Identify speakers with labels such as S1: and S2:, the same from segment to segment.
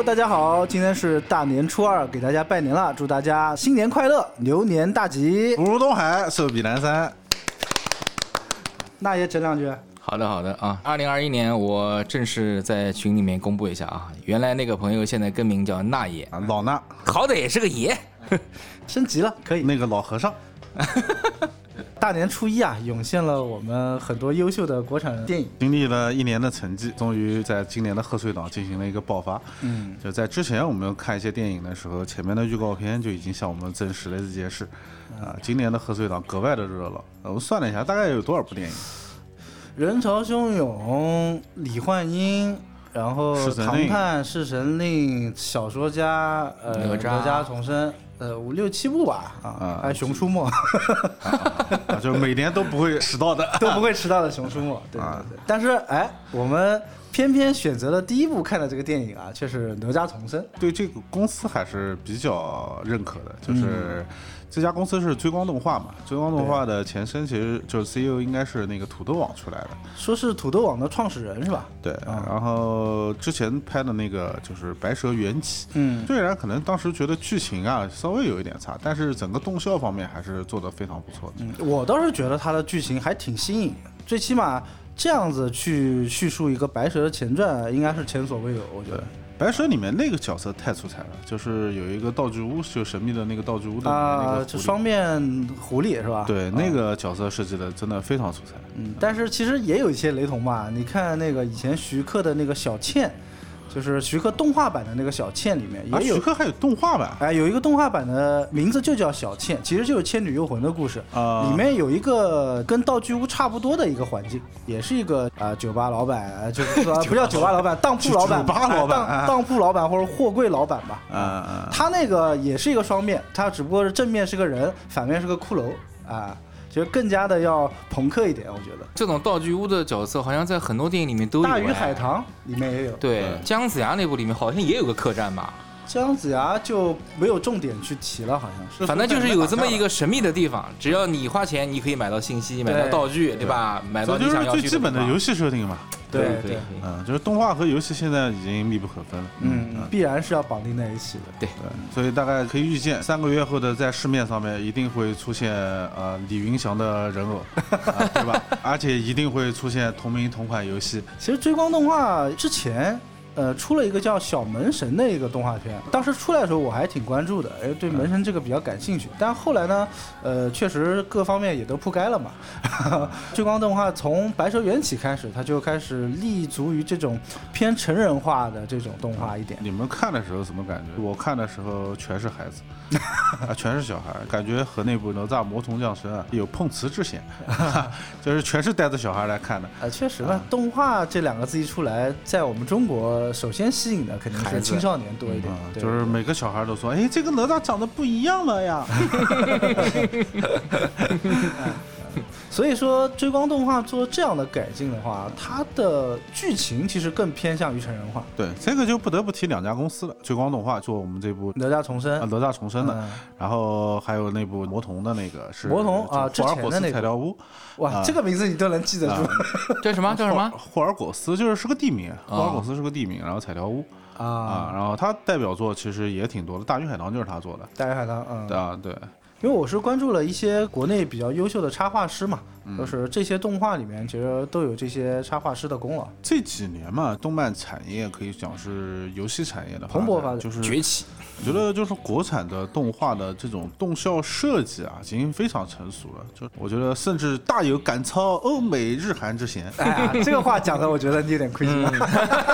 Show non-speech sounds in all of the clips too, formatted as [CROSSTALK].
S1: Hello，大家好，今天是大年初二，给大家拜年了，祝大家新年快乐，牛年大吉。
S2: 福如东海，寿比南山。
S1: 那也整两句。
S3: 好的，好的啊。二零二一年，我正式在群里面公布一下啊，原来那个朋友现在更名叫那爷，
S2: 啊，老衲 [LAUGHS]
S3: 好歹也是个爷。[LAUGHS]
S1: 升级了，可以。
S2: 那个老和尚，[LAUGHS]
S1: 大年初一啊，涌现了我们很多优秀的国产电影。
S2: 经历了一年的沉寂，终于在今年的贺岁档进行了一个爆发。
S1: 嗯，
S2: 就在之前我们看一些电影的时候，前面的预告片就已经向我们证实了这件事。啊，今年的贺岁档格外的热闹。我们算了一下，大概有多少部电影？
S1: 人潮汹涌，李焕英，然后唐探、弑神令、小说家，呃，
S3: 哪吒
S1: 吒重生，呃，五六七部吧，啊
S2: 啊，
S1: 还有熊出没，
S2: 啊，就每年都不会迟到的。[LAUGHS]
S1: 都不会迟到的熊出没，[LAUGHS] 对对
S2: 啊
S1: 对。但是哎，我们偏偏选择了第一部看的这个电影啊，却是哪吒重生。
S2: 对这个公司还是比较认可的，
S1: 嗯
S2: 就是这家公司是追光动画嘛，追光动画的前身其实就是 CEO 应该是那个土豆网出来的，
S1: 说是土豆网的创始人是吧？
S2: 对，
S1: 啊
S2: 然后之前拍的那个就是《白蛇缘起》，
S1: 嗯，
S2: 虽然可能当时觉得剧情啊稍微有一点差，但是整个动效方面还是做得非常不错的。
S1: 嗯，我倒是觉得它的剧情还挺新颖的，最起码这样子去叙述一个白蛇的前传，应该是前所未有，我觉得。
S2: 白蛇里面那个角色太出彩了，就是有一个道具屋，就神秘的那个道具屋的那，个
S1: 双面狐狸是吧？
S2: 对，那个角色设计的真的非常出彩。
S1: 嗯，但是其实也有一些雷同吧。你看那个以前徐克的那个小倩，就是徐克动画版的那个小倩里面
S2: 啊，
S1: 也有
S2: 徐，克还有动画版？
S1: 哎，有一个动画版的名字就叫小倩，其实就是《倩女幽魂》的故事。
S2: 啊，
S1: 里面有一个跟道具屋差不多的一个环境，也是一个啊、酒吧老板，呃就是说 [LAUGHS] 不叫酒吧老板，当铺老板，
S2: 酒吧老板
S1: 哎当当铺老板或者货柜老板吧。
S2: 啊。啊，
S1: 他那个也是一个双面，他只不过是正面是个人，反面是个骷髅啊，就更加的要朋克一点，我觉得。
S3: 这种道具屋的角色好像在很多电影里面都有。
S1: 大鱼海
S3: 哎。
S1: 棠里面也有，
S3: 对
S2: 嗯，
S3: 姜子牙那部里面好像也有个客栈吧，
S1: 姜子牙就没有重点去提了，好像是。
S3: 反正就是有这么一个神秘的地方，只要你花钱，你可以买到信息，买到道具，对吧？买到
S2: 就是
S3: 你想要去
S2: 最基本的游
S3: 戏。
S2: 设定嘛。
S1: 对对
S2: 嗯，就是动画和游戏现在已经密不可分了。
S1: 嗯，必然是要绑定在一起的。
S2: 对，所以大概可以预见，三个月后的在市面上面一定会出现呃李云祥的人偶，[LAUGHS] 啊对吧？而且一定会出现同名同款游戏。
S1: 其实追光动画之前。呃，出了一个叫《小门神》的一个动画片，当时出来的时候我还挺关注的，哎，对门神这个比较感兴趣。但后来呢，呃，确实各方面也都铺盖了嘛。[LAUGHS] 追光动画从《白蛇缘起》开始，它就开始立足于这种偏成人化的这种动画一点。
S2: 你们看的时候什么感觉？我看的时候全是孩子，啊，[LAUGHS] 全是小孩，感觉和那部《哪吒魔童降生》啊有碰瓷之嫌，[LAUGHS] 就是全是带着小孩来看的。
S1: 呃，确实呢，动画这两个字一出来，在我们中国首先吸引的肯定是青少年多一点
S2: 就是每个小孩都说，哎，这个哪吒长得不一样了呀。[LAUGHS] [LAUGHS] [LAUGHS]
S1: 所以说，追光动画做这样的改进的话，它的剧情其实更偏向于成人化。
S2: 对，这个就不得不提两家公司了，追光动画做我们这部
S1: 哪吒重生？
S2: 啊，哪吒重生的，
S1: 嗯。
S2: 然后还有那部魔童的那个是
S1: 魔童？啊
S2: 就霍尔果斯
S1: 之前的那个
S2: 材料屋，
S1: 哇，
S2: 啊。
S1: 这个名字你都能记得住。[LAUGHS]
S3: 叫什么？叫什么？[LAUGHS]
S2: 霍尔果斯就是是个地名，
S1: 哦
S2: 霍尔果斯是个地名，然后彩条屋。啊，
S1: 啊？
S2: 然后他代表作其实也挺多的，《大鱼海棠》就是他做的，
S1: 大鱼海棠，嗯，
S2: 啊，对，
S1: 因为我是关注了一些国内比较优秀的插画师嘛，就是这些动画里面其实都有这些插画师的功劳。
S2: 这几年嘛，动漫产业可以讲是游戏产业的
S1: 蓬勃发展
S2: 就是
S3: 崛起。
S2: 我觉得就是国产的动画的这种动效设计啊，已经非常成熟了。就我觉得甚至大有赶超欧美日韩之嫌，
S1: 哎呀，这个话讲的，我觉得你有点亏心了。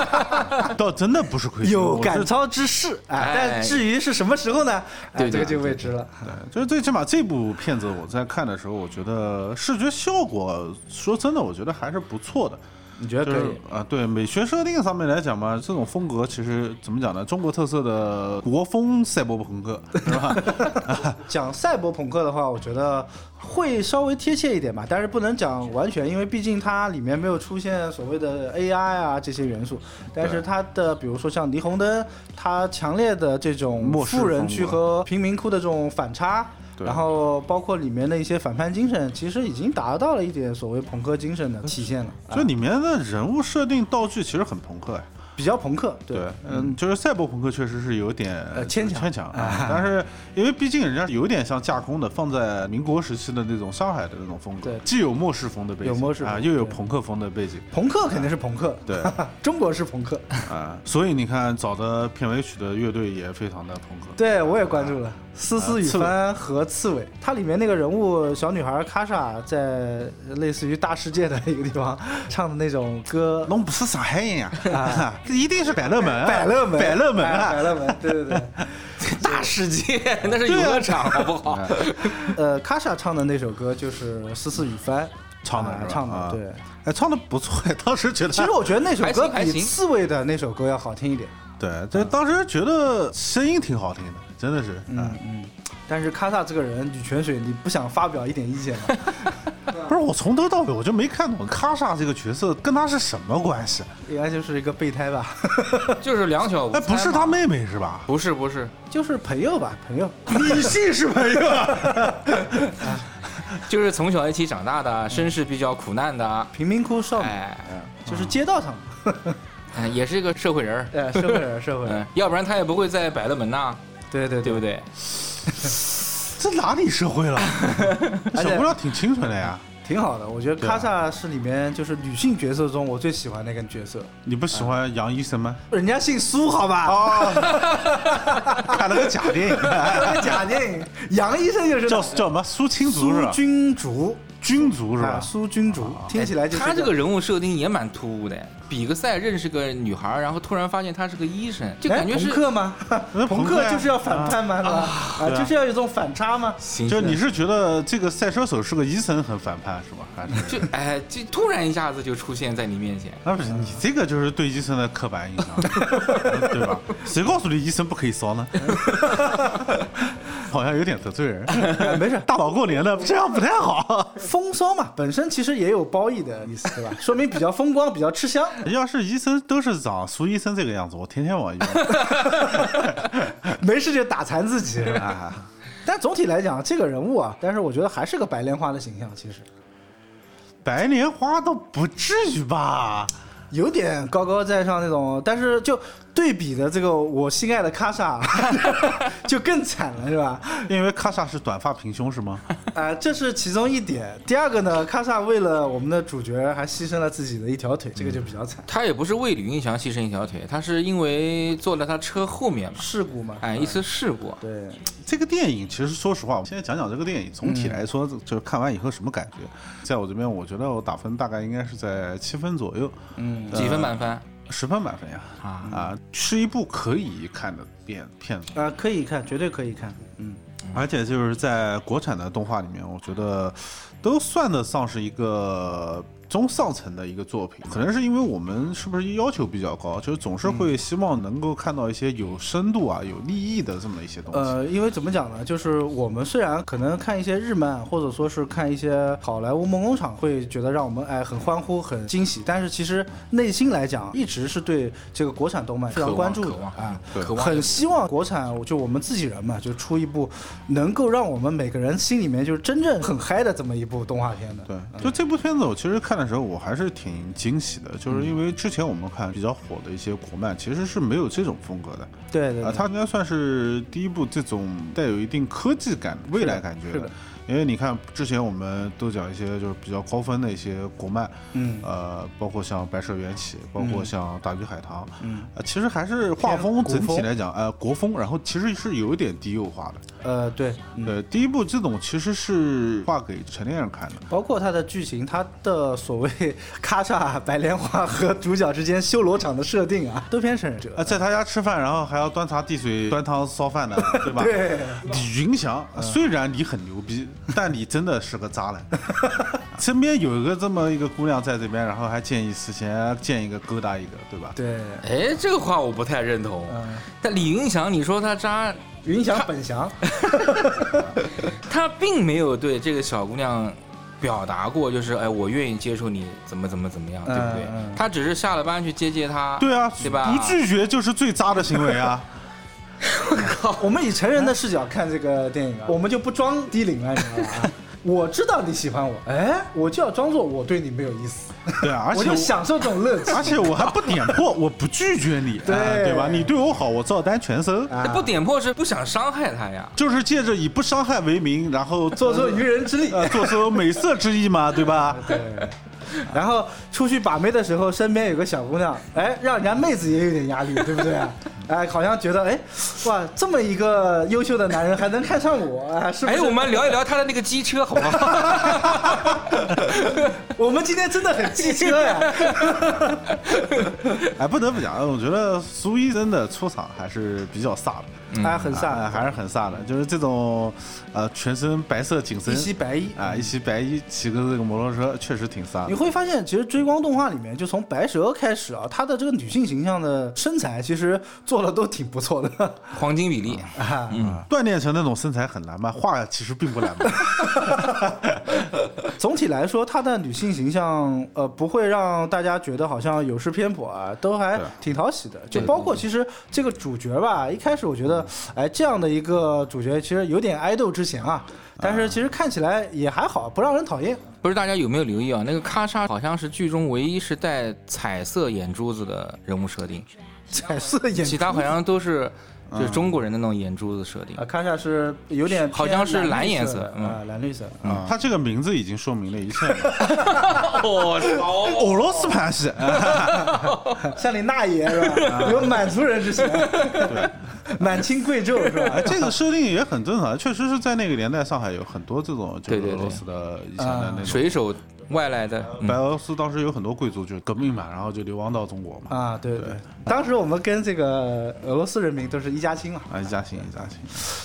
S1: [LAUGHS]
S2: 倒真的不是亏心。
S1: 有赶超之势，哎，
S3: 哎
S1: 但至于是什么时候呢？哎，这个就未知了。
S2: 对，就是最起码这部片子我在看的时候，我觉得视觉效果，说真的，我觉得还是不错的。
S1: 你觉得可以？
S2: 就是啊，对美学设定上面来讲嘛，这种风格其实怎么讲呢？中国特色的国风赛博朋克 [LAUGHS] 是吧？[LAUGHS]
S1: 讲赛博朋克的话，我觉得会稍微贴切一点吧，但是不能讲完全，因为毕竟它里面没有出现所谓的 AI 啊这些元素。但是它的比如说像霓虹灯，它强烈的这种富人区和贫民窟的这种反差。
S2: 对。
S1: 然后包括里面的一些反叛精神，其实已经达到了一点所谓朋克精神的体现了。啊
S2: 就里面的人物设定道具其实很朋克哎。
S1: 比较朋克，对。
S2: 对，嗯，就是赛博朋克确实是有点
S1: 呃牵强。
S2: 牵强但是因为毕竟人家有点像架空的，放在民国时期的那种上海的那种风格
S1: 对，
S2: 既有末世风的背景，
S1: 有末世风
S2: 啊，又有朋克风的背景，
S1: 朋克肯定是朋克，
S2: 对。[LAUGHS]
S1: 中国是朋克，
S2: 啊，所以你看找的片尾曲的乐队也非常的朋克，
S1: 对我也关注了。思思雨帆和刺猬，它里面那个人物小女孩卡莎在类似于大世界的一个地方 [LAUGHS] 唱的那种歌，
S2: 侬不是上海人呀。
S1: 啊，
S2: 这 [LAUGHS] 一定是百乐门，
S1: 百乐门，
S2: 百乐门
S1: 啊。百
S2: 啊，
S1: 乐门，对对对。[LAUGHS]
S3: 大世界那是游乐场，好不好？
S1: 呃，卡莎唱的那首歌就是思思雨帆
S2: 唱的
S1: 啊唱的，
S2: 啊。
S1: 对。
S2: 哎，唱的不错，当时觉得，
S1: 其实我觉得那首歌比刺猬的那首歌要好听一点。
S2: 对，这当时觉得声音挺好听的，真的是，嗯
S1: 嗯，但是卡萨这个人女泉水，你不想发表一点意见吗？[LAUGHS]
S2: 不是我从头到尾我就没看懂卡萨这个角色跟他是什么关系？
S1: 应该就是一个备胎吧，[LAUGHS]
S3: 就是两小无
S2: 哎，
S3: 猜嘛
S2: 不是他，妹妹是吧？
S3: 不是不是，
S1: 就是朋友吧，朋友。
S2: 女性是朋友啊，[LAUGHS]
S3: 就是从小一起长大的，身世比较苦难的，
S1: 贫民窟少女，
S3: 哎，
S1: 就是街道上的，
S3: 哎也是一个社会人儿。
S1: 哎，社会人，社会人
S3: 嗯，，要不然他也不会在百乐门呐，
S1: 对对
S3: 对不，对？[LAUGHS]
S2: 这哪里社会了？[LAUGHS] 小姑娘挺清纯的呀，[LAUGHS]
S1: 挺好的。我觉得卡萨是里面就是女性角色中我最喜欢的一个角色，
S2: 你不喜欢杨医生吗？
S1: 人家姓苏，好吧？
S2: 哦，看了个假电影，
S1: 假电影，杨医生就是
S2: 叫叫什么苏青竹是
S1: 苏？君竹，
S2: 君主是
S1: 啊，
S2: 吧？
S1: 苏君竹，听起来就是
S3: 他这个人物设定也蛮突兀的。比个赛认识个女孩儿，然后突然发现她是个医生，就
S1: 哎
S3: 感觉是
S1: 朋克吗？[LAUGHS] 朋
S2: 克
S1: 就是要反叛吗？啊，
S2: 啊
S1: 就是要有这种反差吗？
S3: 行
S2: 就你是觉得这个赛车手是个医生很反叛是吧？还是？
S3: 就哎，就突然一下子就出现在你面前。
S2: 那不是你这个就是对医生的刻板印象，[LAUGHS] 对吧？谁告诉你医生不可以骚呢？[LAUGHS] 好像有点得罪人。[LAUGHS]
S1: 哎没事，
S2: 大宝过年的这样不太好。
S1: 风骚嘛，本身其实也有褒义的意思，对吧？说明比较风光，比较吃香。
S2: 要是医生都是长苏医生这个样子，我天天往医院。[LAUGHS]
S1: 没事就打残自己。[LAUGHS] 啊。但总体来讲，这个人物啊，但是我觉得还是个白莲花的形象，其实
S2: 白莲花倒不至于吧？
S1: 有点高高在上那种，但是就对比的这个我心爱的卡莎，就更惨了，是吧？
S2: 因为卡莎是短发平胸是吗？
S1: 啊、这是其中一点。第二个呢，卡莎为了我们的主角还牺牲了自己的一条腿，这个就比较惨。
S3: 他也不是为李云祥牺牲一条腿，他是因为坐在他车后面嘛，
S1: 事故嘛，
S3: 哎，一次事故。
S1: 对，
S2: 这个电影其实说实话，我现在讲讲这个电影，总体来说就是看完以后什么感觉？在我这边，我觉得我打分大概应该是在七分左右，
S1: 嗯，
S3: 几分满分？
S2: 十分满分呀。
S3: 啊
S2: 啊，是一部可以看的片片子，
S1: 啊、可以看，绝对可以看。嗯，
S2: 而且就是在国产的动画里面，我觉得都算得上是一个中上层的一个作品。可能是因为我们是不是要求比较高，就是总是会希望能够看到一些有深度啊、有立意的这么一些东西。
S1: 呃，因为怎么讲呢？就是我们虽然可能看一些日漫，或者说是看一些好莱坞梦工厂，会觉得让我们哎很欢呼、很惊喜，但是其实内心来讲，一直是对这个国产动漫非常关注的啊。很希望国产就我们自己人嘛，就出一部能够让我们每个人心里面就是真正很嗨的这么一部动画片的。
S2: 对，就这部片子，我其实看的时候我还是挺惊喜的，就是因为之前我们看比较火的一些国漫，其实是没有这种风格的啊，
S1: 对对啊
S2: 它应该算是第一部这种带有一定科技感、未来感觉
S1: 是的。
S2: 因为你看，之前我们都讲一些就是比较高分的一些国漫，
S1: 嗯
S2: 呃，包括像《白蛇缘起》，包括像《大鱼海棠》，
S1: 嗯，
S2: 呃，其实还是画风整体来讲，呃，国风，然后其实是有一点低幼化的。
S1: 呃对，嗯
S2: 对，第一部这种其实是画给成年人看的。
S1: 包括它的剧情，它的所谓 [LAUGHS] 咔嚓白莲花和主角之间修罗场的设定啊，都偏成人
S2: 啊，在他家吃饭，然后还要端茶递水、端汤烧饭的，对吧？[LAUGHS]
S1: 对，
S2: 李云祥，虽然你很牛逼，[LAUGHS] 但你真的是个渣男。[LAUGHS] 身边有一个这么一个姑娘在这边，然后还见异思迁，见一个勾搭一个，对吧？
S1: 对，
S3: 哎，这个话我不太认同。
S1: 嗯，
S3: 但李云祥，你说他渣，
S1: 云翔本翔，[LAUGHS]
S3: 他并没有对这个小姑娘表达过，就是哎，我愿意接受你，怎么怎么怎么样，对不对？他只是下了班去接接她，
S2: 对啊，
S3: 对吧
S2: 不拒绝就是最渣的行为啊！[LAUGHS]
S1: 我靠！我们以成人的视角看这个电影啊，我们就不装低龄了，你知道吧？[LAUGHS] 我知道你喜欢我，哎，我就要装作我对你没有意思，
S2: 对啊，[LAUGHS] 而
S1: 我就享受这种乐趣。
S2: 而且我还不点破，我不拒绝你，
S1: 对
S2: 哎对吧？你对我好，我照单全收。
S1: 啊
S3: 不点破是不想伤害他呀。
S2: 就是借着以不伤害为名，然后
S1: 做出愚人之力。
S2: 呃做出美色之意嘛，对吧？
S1: 对，然后出去把妹的时候，身边有个小姑娘，哎，让人家妹子也有点压力，对不对？哎，好像觉得，哎，哇，这么一个优秀的男人还能看上我，啊，是不
S3: 哎，我们聊一聊他的那个机车好不好？[LAUGHS]
S1: 我们今天真的很机车呀。[LAUGHS]
S2: 哎，不得不讲，我觉得苏医生的出场还是比较飒的，
S1: 哎，很
S2: 哎
S1: 飒，
S2: 还是很飒的。就是这种呃，全身白色紧身
S1: 一袭白衣
S2: 啊，一袭白衣骑个这个摩托车，确实挺飒
S1: 你。会发现，其实追光动画里面，就从白蛇开始啊，她的这个女性形象的身材，其实做的都挺不错的。
S3: 黄金比例，
S1: 啊，
S2: 锻炼成那种身材很难吗？画其实并不难吧。[LAUGHS]
S1: 总体来说，她的女性形象，呃，不会让大家觉得好像有失偏颇啊，都还挺讨喜的。就包括其实这个主角吧，一开始我觉得，哎，这样的一个主角其实有点爱豆之嫌啊，但是其实看起来也还好，不让人讨厌。
S3: 不是大家有没有留意啊？那个咔嚓好像是剧中唯一是带彩色眼珠子的人物设定，
S1: 彩色眼珠，
S3: 其他好像都是就是中国人的那种眼珠子设定
S1: 啊，。看下是有点
S3: 好像是蓝颜色
S1: 啊，蓝绿色。
S2: 啊，他这个名字已经说明了一切了。[LAUGHS]
S3: 哦，
S2: 俄罗斯盘系，[LAUGHS]
S1: 像你那爷是吧？有满族人之嫌，满清贵胄是吧
S2: 哎，？这个设定也很正常，确实是在那个年代，上海有很多这种就是
S3: 对对对
S2: 俄罗斯的以前的那种。
S3: 水手外来的，嗯
S2: 白俄罗斯当时有很多贵族就革命嘛，然后就流亡到中国嘛。
S1: 啊，对对，当时我们跟这个俄罗斯人民都是一家亲嘛。
S2: 啊，一家亲一家亲。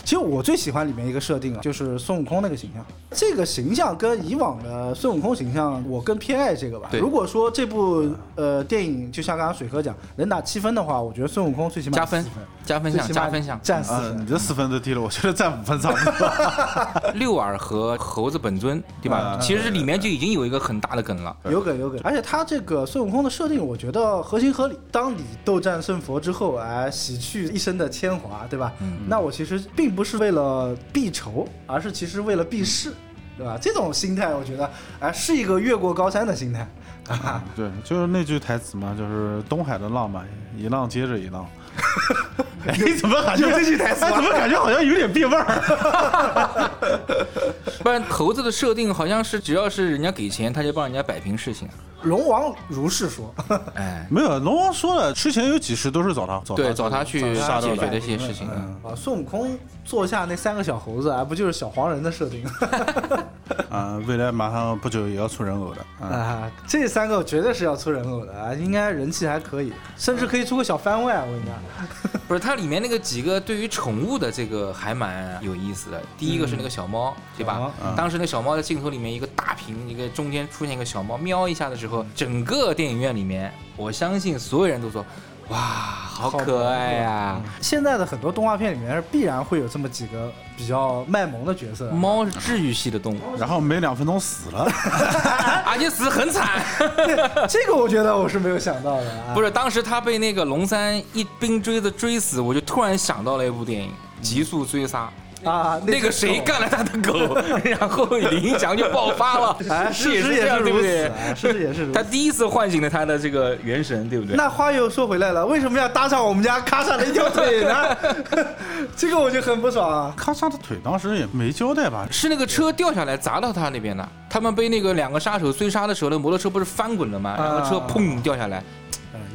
S1: 其实我最喜欢里面一个设定啊，就是孙悟空那个形象。这个形象跟以往的孙悟空形象，我更偏爱这个吧。如果说这部呃电影就像刚刚水哥讲，能打七分的话，我觉得孙悟空最起码
S3: 加分，加分项加分项。
S2: 啊，
S1: 占四分
S2: 你。这四分都低了，我觉得占五分差不多。[LAUGHS]
S3: 六耳和猴子本尊，对吧
S2: 啊？
S3: 其实里面就已经有一个很大的梗了。
S1: 有梗有梗，而且他这个孙悟空的设定，我觉得合情合理。当你斗战胜佛之后，哎，洗去一身的铅华，对吧？那我其实并不是为了避仇，而是其实为了避世，对吧？这种心态，我觉得哎是一个越过高山的心态。啊，
S2: 对，就是那句台词嘛，就是东海的浪嘛，一浪接着一浪。[LAUGHS] 哎，怎么感觉
S1: 有这句台词吗
S2: 哎怎么感觉好像有点变味儿？[LAUGHS]
S3: 不然猴子的设定好像是只要是人家给钱，他就帮人家摆平事情。
S1: 龙王如是说，[LAUGHS]
S3: 哎，
S2: 没有，龙王说了，之前有几世都是找他，找
S3: 对，找他去
S2: 杀掉的
S3: 解决的一些事情。嗯
S1: 啊，孙悟空坐下那三个小猴子，啊，不就是小黄人的设定？
S2: 啊，未来马上不久也要出人偶的。啊，
S1: 啊，这三个绝对是要出人偶的啊，应该人气还可以，甚至可以出个小番外，我跟你讲。[LAUGHS]
S3: 不是，它里面那个几个对于宠物的这个还蛮有意思的。第一个是那个小猫，对吧？
S2: 嗯
S3: 当时那小猫在镜头里面一个大屏，一个中间出现一个小猫，喵一下的时候，整个电影院里面，我相信所有人都说，哇，好可爱呀、
S1: 现在的很多动画片里面必然会有这么几个比较卖萌的角色，
S3: 猫是治愈系的动物，[LAUGHS]
S2: 然后没两分钟死了。[LAUGHS]
S3: 而且死很惨。[LAUGHS]
S1: 这个我觉得我是没有想到的啊。
S3: 不是，当时他被那个龙三一冰锥子追死，我就突然想到了一部电影《极速追杀》。
S1: 啊，
S3: 那个谁干了他的狗，然后林翔就爆发了。
S1: 哎，[LAUGHS]
S3: 是也
S1: 事实也
S3: 是，
S1: 是如此，
S3: 对不对？
S1: 哎事实也是如此。
S3: 他第一次唤醒了他的这个元神，对不对？
S1: 那话又说回来了，为什么要搭上我们家卡莎的一条腿呢？[LAUGHS] 这个我就很不爽啊。
S2: 卡莎的腿当时也没交代吧？
S3: 是那个车掉下来砸到他那边的，他们被那个两个杀手追杀的时候，那摩托车不是翻滚了吗？然后车
S1: 啊
S3: 砰掉下来。
S1: 嗯，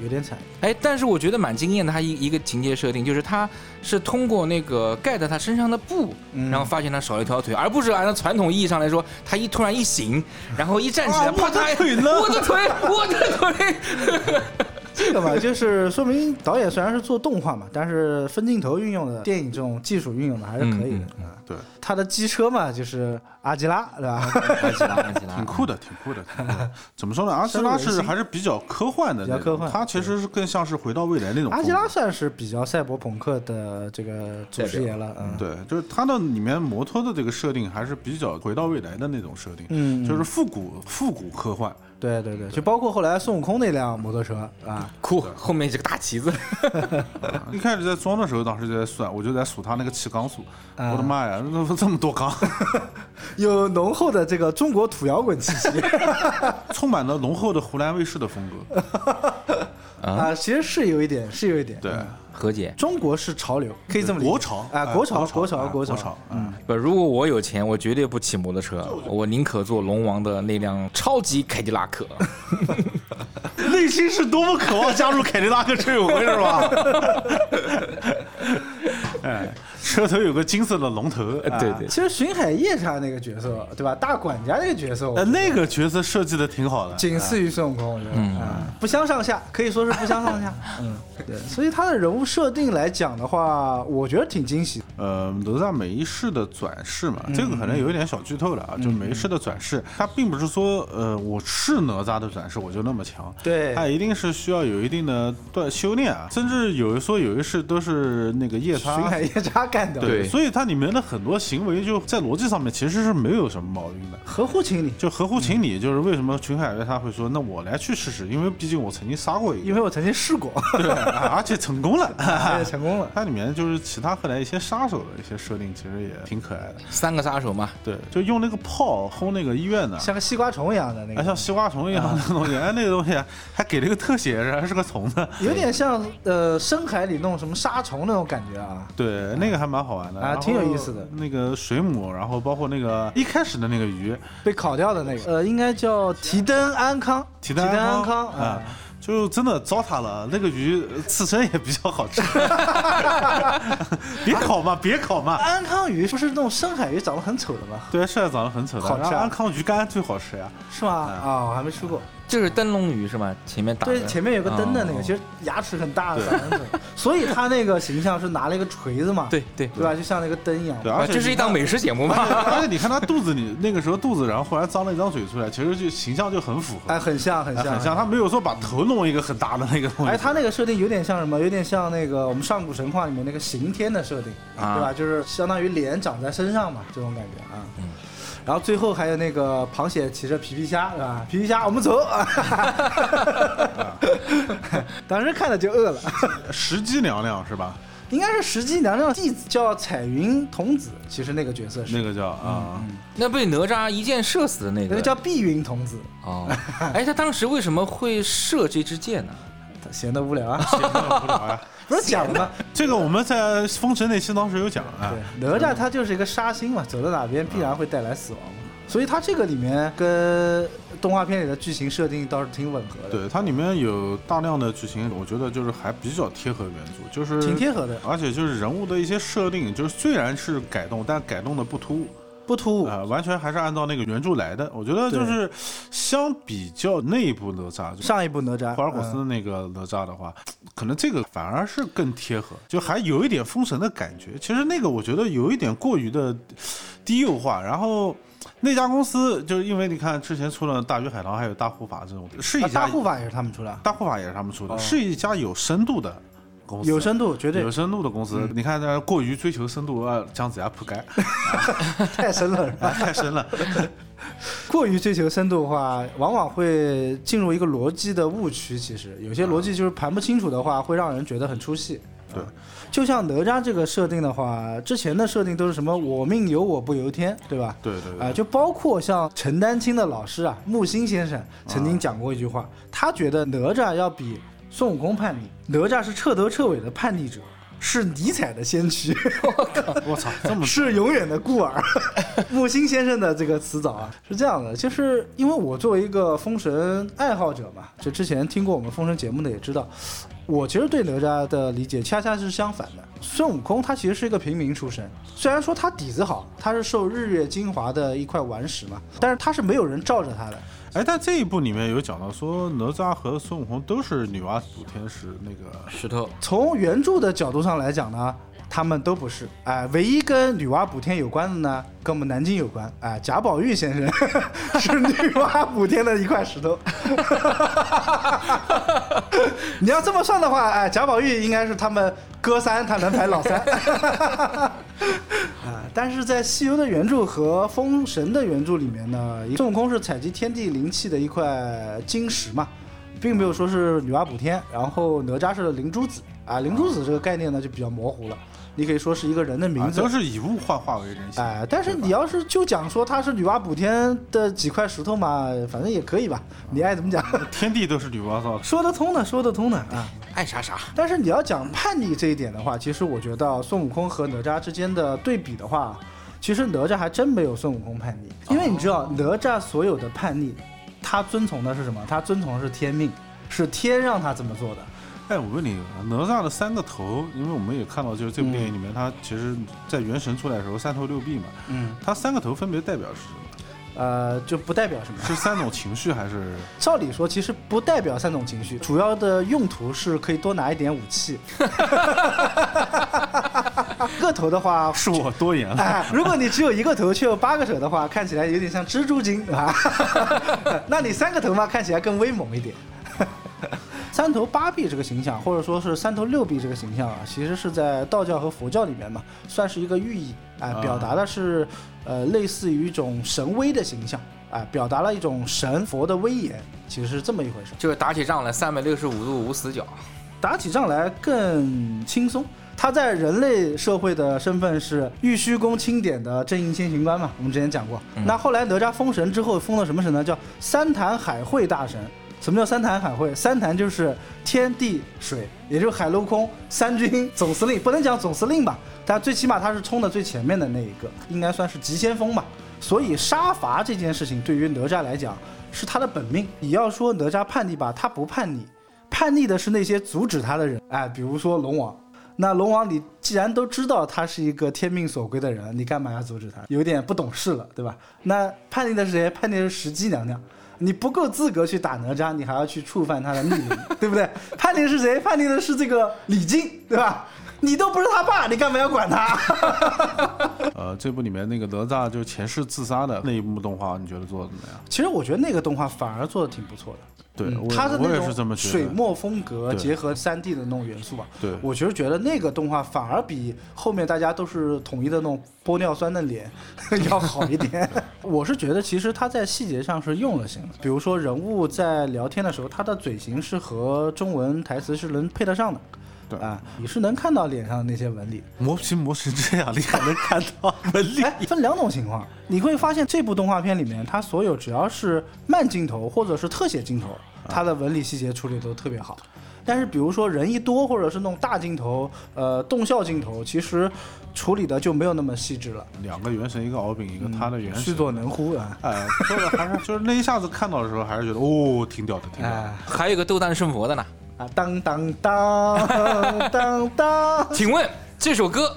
S1: 有点惨。
S3: 哎，但是我觉得蛮惊艳的，他一一个情节设定就是他是通过那个盖在他身上的布，
S1: 嗯
S3: 然后发现他少了一条腿，而不是按照传统意义上来说，他一突然一醒，然后一站起来，
S2: 啊
S3: 啪嗒，
S2: 我的腿呢
S3: 我的腿，我的腿。[LAUGHS]
S1: 这个吧，就是说明导演虽然是做动画嘛，但是分镜头运用的电影这种技术运用的还是可以的。
S3: 嗯
S1: 啊
S2: 对，
S1: 他的机车嘛，就是阿基拉，对吧？
S3: 阿吉拉，阿吉拉，[LAUGHS]
S2: 挺酷的，挺酷的。挺酷的怎么说呢？[LAUGHS] 阿基拉是还是比较科幻的，
S1: 比较科幻
S2: 它其实是更像是回到未来那种。
S1: 阿基拉算是比较赛博朋克的这个祖师爷了，嗯，
S2: 对，就是它的里面摩托的这个设定还是比较回到未来的那种设定，
S1: 嗯
S2: 就是复古复古科幻。
S1: 对对对，就包括后来孙悟空那辆摩托车啊，
S3: 酷，后面这个大旗子，[LAUGHS]
S2: 一开始在装的时候，当时就在算，我就在数他那个气缸数，
S1: 啊。
S2: 我的妈呀，哎，那这么多缸，[LAUGHS]
S1: 有浓厚的这个中国土摇滚气息。[LAUGHS]
S2: 充满了浓厚的湖南卫视的风格。
S1: 啊，其实是有一点，是有一点。
S2: 对，
S1: 嗯
S3: 何姐，
S1: 中国是潮流。可以这么理解。
S2: 国潮。
S1: 啊，
S2: 哎
S1: 国潮，
S2: 国
S1: 国潮，
S2: 哎
S1: 国潮，
S2: 国潮
S1: 嗯，
S3: 不，如果我有钱，我绝对不骑摩托车，我宁可坐龙王的那辆超级凯迪拉克。[LAUGHS]
S2: 内心是多么渴望加入凯迪拉克车友会，是吧？哎，[LAUGHS] 车头有个金色的龙头，啊
S3: 对对，
S1: 其实巡海夜叉那个角色，对吧？大管家那个角色，我
S2: 哎，那个角色设计的挺好的，
S1: 仅次于孙悟空，我觉得，嗯，不相上下，可以说是不相上下。[LAUGHS] 嗯，对，所以他的人物设定来讲的话，我觉得挺惊喜。
S2: 呃，哪吒每一世的转世嘛，这个可能有一点小剧透了
S1: 嗯
S2: 啊。就每一世的转世，它并不是说呃我是哪吒的转世我就那么强，
S1: 对
S2: 它一定是需要有一定的锻修炼啊。甚至有一说有一世都是那个夜叉
S1: 巡海夜叉干的，
S3: 对
S2: 所以它里面的很多行为就在逻辑上面其实是没有什么毛病的。
S1: 合乎情理，
S2: 就合乎情理，就是为什么群海月他会说，那我来去试试，因为毕竟我曾经杀过一个，
S1: 因为我曾经试过，
S2: 对，啊 [LAUGHS] 而且成功了，
S1: 而且成功了。
S2: 它里面就是其他后来一些杀手的一些设定，其实也挺可爱的。
S3: 三个杀手嘛，
S2: 对，就用那个炮轰那个医院的，
S1: 像个西瓜虫一样的那
S2: 哎，
S1: 个，
S2: 像西瓜虫一样的东西，哎，那个东西还给了个特写，还是个虫子。
S1: 有点像呃深海里那种什么杀虫那种感觉啊。
S2: 对，那个还蛮好玩的
S1: 啊挺有意思的
S2: 那个水母，然后包括那个一开始的那个鱼，
S1: 被烤掉的那个，呃，应该叫提灯安康，
S2: 提
S1: 灯
S2: 灯安
S1: 安康
S2: 康啊，就真的糟蹋了。那个鱼呃刺身也比较好吃，[LAUGHS] 别烤嘛，别烤嘛。
S1: 安康鱼不是那种深海鱼长得很丑的吗？
S2: 对，是长得很丑的，
S1: 好吃啊
S2: 安康鱼干最好吃呀。
S1: 是吗？啊，我还没吃过。
S3: 就是灯笼鱼是吗？前面打的
S1: 对，前面有个灯的那个，
S3: 哦
S1: 其实牙齿很大的，长得很丑所以他那个形象是拿了一个锤子嘛，
S3: 对对
S1: 对吧？就像那个灯一样。
S2: 对，
S3: 啊，
S2: 而且
S3: 这是一档美食节目嘛？
S2: 而且你看他肚子里那个时候肚子，然后忽然张了一张嘴出来，其实就形象就很符合，
S1: 哎，很像，很像，
S2: 哎很像。他没有说把头弄一个很大的那个东西。
S1: 哎，他那个设定有点像什么？有点像那个我们上古神话里面那个刑天的设定，
S3: 啊
S1: 对吧？就是相当于脸长在身上嘛，这种感觉啊。然后最后还有那个螃蟹骑着皮皮虾，是吧？皮皮虾，我们走。[LAUGHS] 当时看了就饿了。
S2: 石矶娘娘是吧？
S1: 应该是石矶娘娘弟子叫彩云童子，其实那个角色是
S2: 那个叫啊，
S3: 那被哪吒一箭射死的那个，
S1: 那个叫碧云童子，
S3: 哦。哎，他当时为什么会射这支箭呢？[LAUGHS]
S1: 他闲得无聊啊，[LAUGHS]
S2: 闲得无聊啊。
S1: 不是讲了吗？
S2: 这个我们在封神那期当时有讲啊。
S1: 对，哪吒他就是一个杀星嘛，走到哪边必然会带来死亡嘛，所以他这个里面跟动画片里的剧情设定倒是挺吻合的，
S2: 对，它里面有大量的剧情，我觉得就是还比较贴合原著，就是
S1: 挺贴合的，
S2: 而且就是人物的一些设定，就是虽然是改动，但改动的不突兀。
S1: 不突兀。
S2: 啊、完全还是按照那个原著来的。我觉得就是相比较那一部哪吒，
S1: 上一部哪吒，
S2: 霍尔果斯的
S1: 嗯
S2: 那个哪吒的话，可能这个反而是更贴合，就还有一点封神的感觉。其实那个我觉得有一点过于的低幼化，然后。那家公司就是因为你看之前出了大鱼海棠，还有大护法这种，是一
S1: 啊
S2: 家
S1: 大护法也是他们出的，
S2: 大护法也是他们出的，
S1: 哦
S2: 是一家有深度的公司，
S1: 有深度，绝对
S2: 有深度的公司。你看那过于追求深度，啊，姜子牙铺盖，[LAUGHS]
S1: 太深了。是吧
S2: 啊，[LAUGHS] 太深了。
S1: 过于追求深度的话，往往会进入一个逻辑的误区。其实有些逻辑就是盘不清楚的话，会让人觉得很出戏。
S2: 对
S1: 啊，就像哪吒这个设定的话，之前的设定都是什么“我命由我不由天”，对吧？
S2: 对对
S1: 啊、
S2: 对，
S1: 就包括像陈丹青的老师啊，木心先生曾经讲过一句话，他觉得哪吒要比孙悟空叛逆，哪吒是彻头彻尾的叛逆者，是尼采的先驱，[LAUGHS]
S2: 我操，这么
S1: 是永远的孤儿。[LAUGHS] 木心先生的这个词藻啊，是这样的，就是因为我作为一个封神爱好者嘛，就之前听过我们封神节目的也知道，我其实对哪吒的理解恰恰是相反的。孙悟空他其实是一个平民出身，虽然说他底子好，他是受日月精华的一块顽石嘛，但是他是没有人罩着他的。
S2: 哎，但这一部里面有讲到说，哪吒和孙悟空都是女娲补天石那个，
S3: 石头，
S1: 从原著的角度上来讲呢，他们都不是。哎，唯一跟女娲补天有关的呢，跟我们南京有关。哎，贾宝玉先生 [LAUGHS] 是女娲补天的一块石头。[LAUGHS] 你要这么算的话，哎，贾宝玉应该是他们哥三，他能排老三。啊，[LAUGHS] 但是在《西游》的原著和《封神》的原著里面呢，孙悟空是采集天地灵气的一块晶石嘛，并没有说是女娲补天，然后哪吒是灵珠子啊，灵珠子这个概念呢就比较模糊了你可以说是一个人的名字
S2: 啊都。是以物换化为人形。
S1: 哎，但是你要是就讲说他是女娲补天的几块石头嘛，反正也可以吧，你爱怎么讲，[LAUGHS]
S2: 天地都是女娲造的，
S1: 说得通的，说得通的啊。[LAUGHS]
S3: 爱啥啥。
S1: 但是你要讲叛逆这一点的话，其实我觉得孙悟空和哪吒之间的对比的话，其实哪吒还真没有孙悟空叛逆，因为你知道哪吒所有的叛逆，他遵从的是什么？他遵从的是天命，是天让他这么做的。
S2: 哎，我问你，哪吒的三个头，因为我们也看到，就是这部电影里面，他其实在元神出来的时候三头六臂嘛，
S1: 嗯，
S2: 他三个头分别代表是什么？
S1: 呃，就不代表什么。
S2: 是三种情绪还是？
S1: 照理说，其实不代表三种情绪，主要的用途是可以多拿一点武器。个头的话，[LAUGHS]
S2: 是我多言了。
S1: 哎，如果你只有一个头却有八个手的话，看起来有点像蜘蛛精啊。[LAUGHS] 那你三个头嘛，看起来更威猛一点。三头八臂这个形象，或者说是三头六臂这个形象啊，其实是在道教和佛教里面嘛，算是一个寓意，哎、
S2: 啊
S1: 表达的是呃类似于一种神威的形象，哎、表达了一种神佛的威严，其实是这么一回事。
S3: 就是打起仗来三百六十五度无死角。
S1: 打起仗来更轻松。他在人类社会的身份是玉虚宫钦点的正印先行官嘛，我们之前讲过。那后来哪吒封神之后封了什么神呢？叫三坛海会大神。什么叫三坛海会？三坛就是天地水，也就是海陆空三军总司令，不能讲总司令吧，但最起码他是冲的最前面的那一个，应该算是急先锋吧。所以杀伐这件事情对于哪吒来讲是他的本命。你要说哪吒叛逆吧，他不叛逆，叛逆的是那些阻止他的人，哎，比如说龙王。那龙王，你既然都知道他是一个天命所归的人，你干嘛要阻止他？有点不懂事了，对吧？那叛逆的是谁？叛逆的是石矶娘娘。你不够资格去打哪吒，你还要去触犯他的逆鳞，对不对？判定是谁？判定的是这个李靖，对吧？你都不是他爸，你干嘛要管他？[LAUGHS]
S2: 呃，这部里面那个哪吒就是前世自杀的那一幕动画，你觉得做的怎么样？
S1: 其实我觉得那个动画反而做的挺不错的。
S2: 对，
S1: 嗯
S2: 我我也
S1: 它的那种
S2: 是这么觉得。
S1: 水墨风格结合三 D 的那种元素吧，
S2: 对
S1: 我其实觉得那个动画反而比后面大家都是统一的那种玻尿酸的脸 [LAUGHS] 要好一点。[LAUGHS] 我是觉得其实他在细节上是用了心的，比如说人物在聊天的时候，他的嘴型是和中文台词是能配得上的。
S2: 对
S1: 啊，你是能看到脸上的那些纹理。
S2: 磨皮磨成这样，你还能看到纹理？
S1: 哎，分两种情况，你会发现这部动画片里面，它所有只要是慢镜头或者是特写镜头，它的纹理细节处理都特别好。但是比如说人一多，或者是那种大镜头，呃，动效镜头，其实处理的就没有那么细致了，
S2: 两个原神，一个敖丙，一个他的原神。
S1: 虚作能乎啊。
S2: 哎，说的还是就是那一下子看到的时候，还是觉得哦，挺屌的，挺屌的。
S1: 哎
S3: 还有一个斗战胜佛的呢。
S1: 啊，当当当当当！[LAUGHS]
S3: 请问这首歌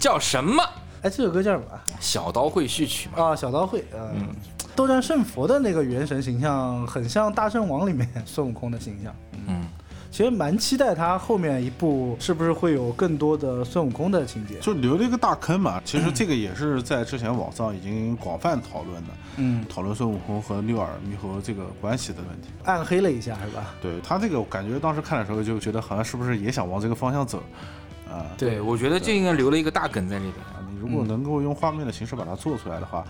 S3: 叫什么？
S1: 哎，这首歌叫什么啊？
S3: 小刀会序曲嘛。
S1: 啊，小刀会，嗯，斗战胜佛的那个元神形象很像《大圣王》里面 [LAUGHS] 孙悟空的形象。
S3: 嗯，
S1: 其实蛮期待他后面一部是不是会有更多的孙悟空的情节。
S2: 就留了一个大坑嘛。其实这个也是在之前网上已经广泛讨论的，
S1: 嗯，
S2: 讨论孙悟空和六耳猕猴这个关系的问题。
S1: 暗黑了一下是吧？
S2: 对他这个，我感觉当时看的时候就觉得好像是不是也想往这个方向走啊？
S3: 对，我觉得这应该留了一个大梗在里边。
S2: 啊，你如果能够用画面的形式把它做出来的话，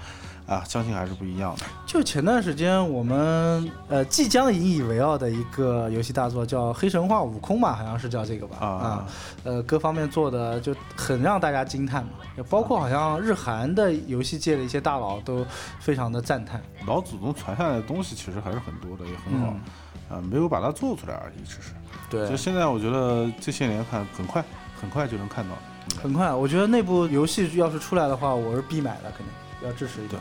S2: 啊，相信还是不一样的。
S1: 就前段时间我们呃即将引以为傲的一个游戏大作叫《黑神话：悟空》嘛，好像是叫这个吧？
S2: 啊
S1: 呃，各方面做的就很让大家惊叹嘛，也包括好像日韩的游戏界的一些大佬都非常的赞叹。
S2: 老祖宗传下来的东西其实还是很多的，也很好，啊，没有把它做出来而已，只是。
S1: 对
S2: 就现在我觉得这些年看很快，很快就能看到。
S1: 很快，我觉得那部游戏要是出来的话，我是必买的，肯定要支持一点。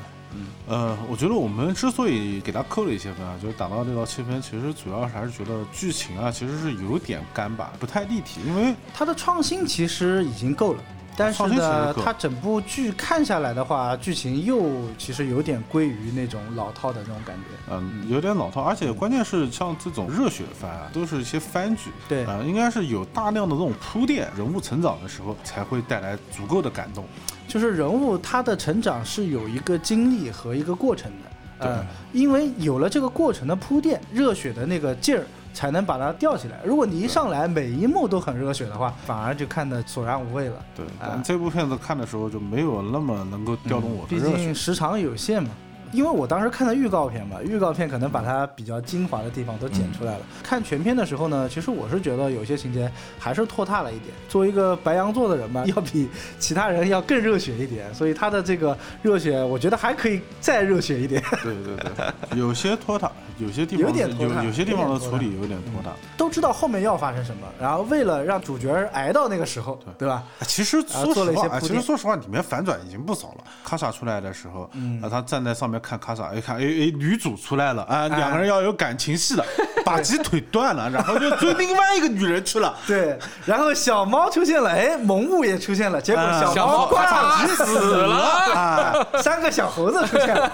S2: 呃，我觉得我们之所以给他扣了一些分啊，就是打到六到七分，其实主要还是觉得剧情啊，其实是有点干巴，不太立体。因为
S1: 它的创新其实已经够了，但是呢它整部剧看下来的话，剧情又其实有点归于那种老套的那种感觉。
S2: 嗯，有点老套，而且关键是像这种热血番啊，都是一些番剧，
S1: 对
S2: 啊、应该是有大量的这种铺垫，人物成长的时候才会带来足够的感动。
S1: 就是人物他的成长是有一个经历和一个过程的，呃，因为有了这个过程的铺垫，热血的那个劲儿才能把它吊起来。如果你一上来每一幕都很热血的话，反而就看得索然无味了。
S2: 对，这部片子看的时候就没有那么能够调动我的
S1: 毕
S2: 热血
S1: 竟。时长有限嘛。因为我当时看的预告片嘛，预告片可能把它比较精华的地方都剪出来了。看全片的时候呢，其实我是觉得有些情节还是拖沓了一点。作为一个白羊座的人嘛，[LAUGHS] 要比其他人要更热血一点，所以他的这个热血，我觉得还可以再热血一点。
S2: 对对对，有些拖沓，有些地方
S1: 有点拖沓
S2: 有有些地方的处理有点拖沓。
S1: 都知道后面要发生什么，然后为了让主角挨到那个时候，对吧？
S2: 啊其实说实话，其实说实话，里面反转已经不少了。卡莎出来的时候，
S1: 嗯
S2: 啊，他站在上面看卡萨，一看，哎哎，女主出来了，啊，
S1: 哎
S2: 两个人要有感情戏了，把鸡腿断了，然后就追另外一个女人去了。
S1: 对，然后小猫出现了，哎，萌物也出现了，结果
S2: 啊
S1: 小
S3: 小猫
S1: 挂
S3: 咔
S1: 机
S3: 死了，
S1: 啊，三个小猴子出现了，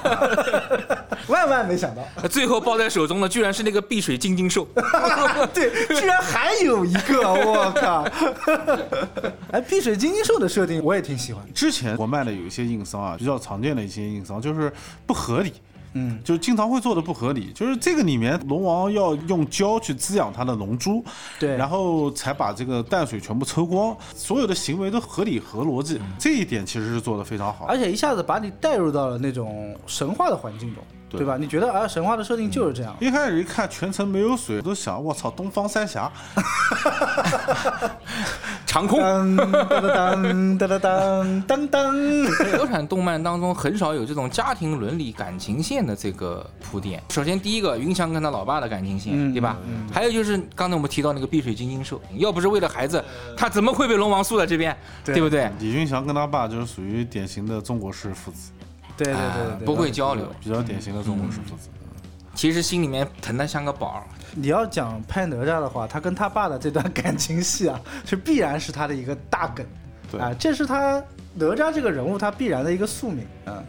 S1: [LAUGHS] [LAUGHS] 万万没想到，
S3: 最后抱在手中的居然是那个碧水金晶兽。[LAUGHS]
S1: 对，居然还有一个，[LAUGHS] 我靠！哎，碧水金晶兽的设定我也挺喜欢，
S2: 之前国卖的有一些硬伤啊，比较常见的一些硬伤就是不合理。
S1: 嗯，
S2: 就经常会做的不合理，就是这个里面龙王要用胶去滋养他的龙珠，
S1: 对
S2: 然后才把这个淡水全部抽光，所有的行为都合理合逻辑，这一点其实是做的非常好。
S1: 而且一下子把你带入到了那种神话的环境中，
S2: 对
S1: 对吧？你觉得啊，神话的设定就是这样，
S2: 一开始一看全程没有水，我都想我操，东方三峡，[LAUGHS]
S3: 长空。
S1: 当当当当当当当，
S3: 国产动漫当中很少有这种家庭伦理感情线的这个铺垫。首先第一个，云翔跟他老爸的感情线，
S1: 嗯
S3: 对吧？还有就是刚才我们提到那个碧水金睛兽，要不是为了孩子，他怎么会被龙王塑在这边？
S1: 对
S3: 对不对？
S2: 李云翔跟他爸就是属于典型的中国式父子，
S1: 对对对
S3: 不会交流，
S2: 比较典型的中国式父子。
S3: 其实心里面疼得像个宝儿。
S1: 你要讲拍哪吒的话，他跟他爸的这段感情戏啊，[LAUGHS] 是必然是他的一个大梗，
S2: 对。
S1: 啊，这是他哪吒这个人物他必然的一个宿命啊，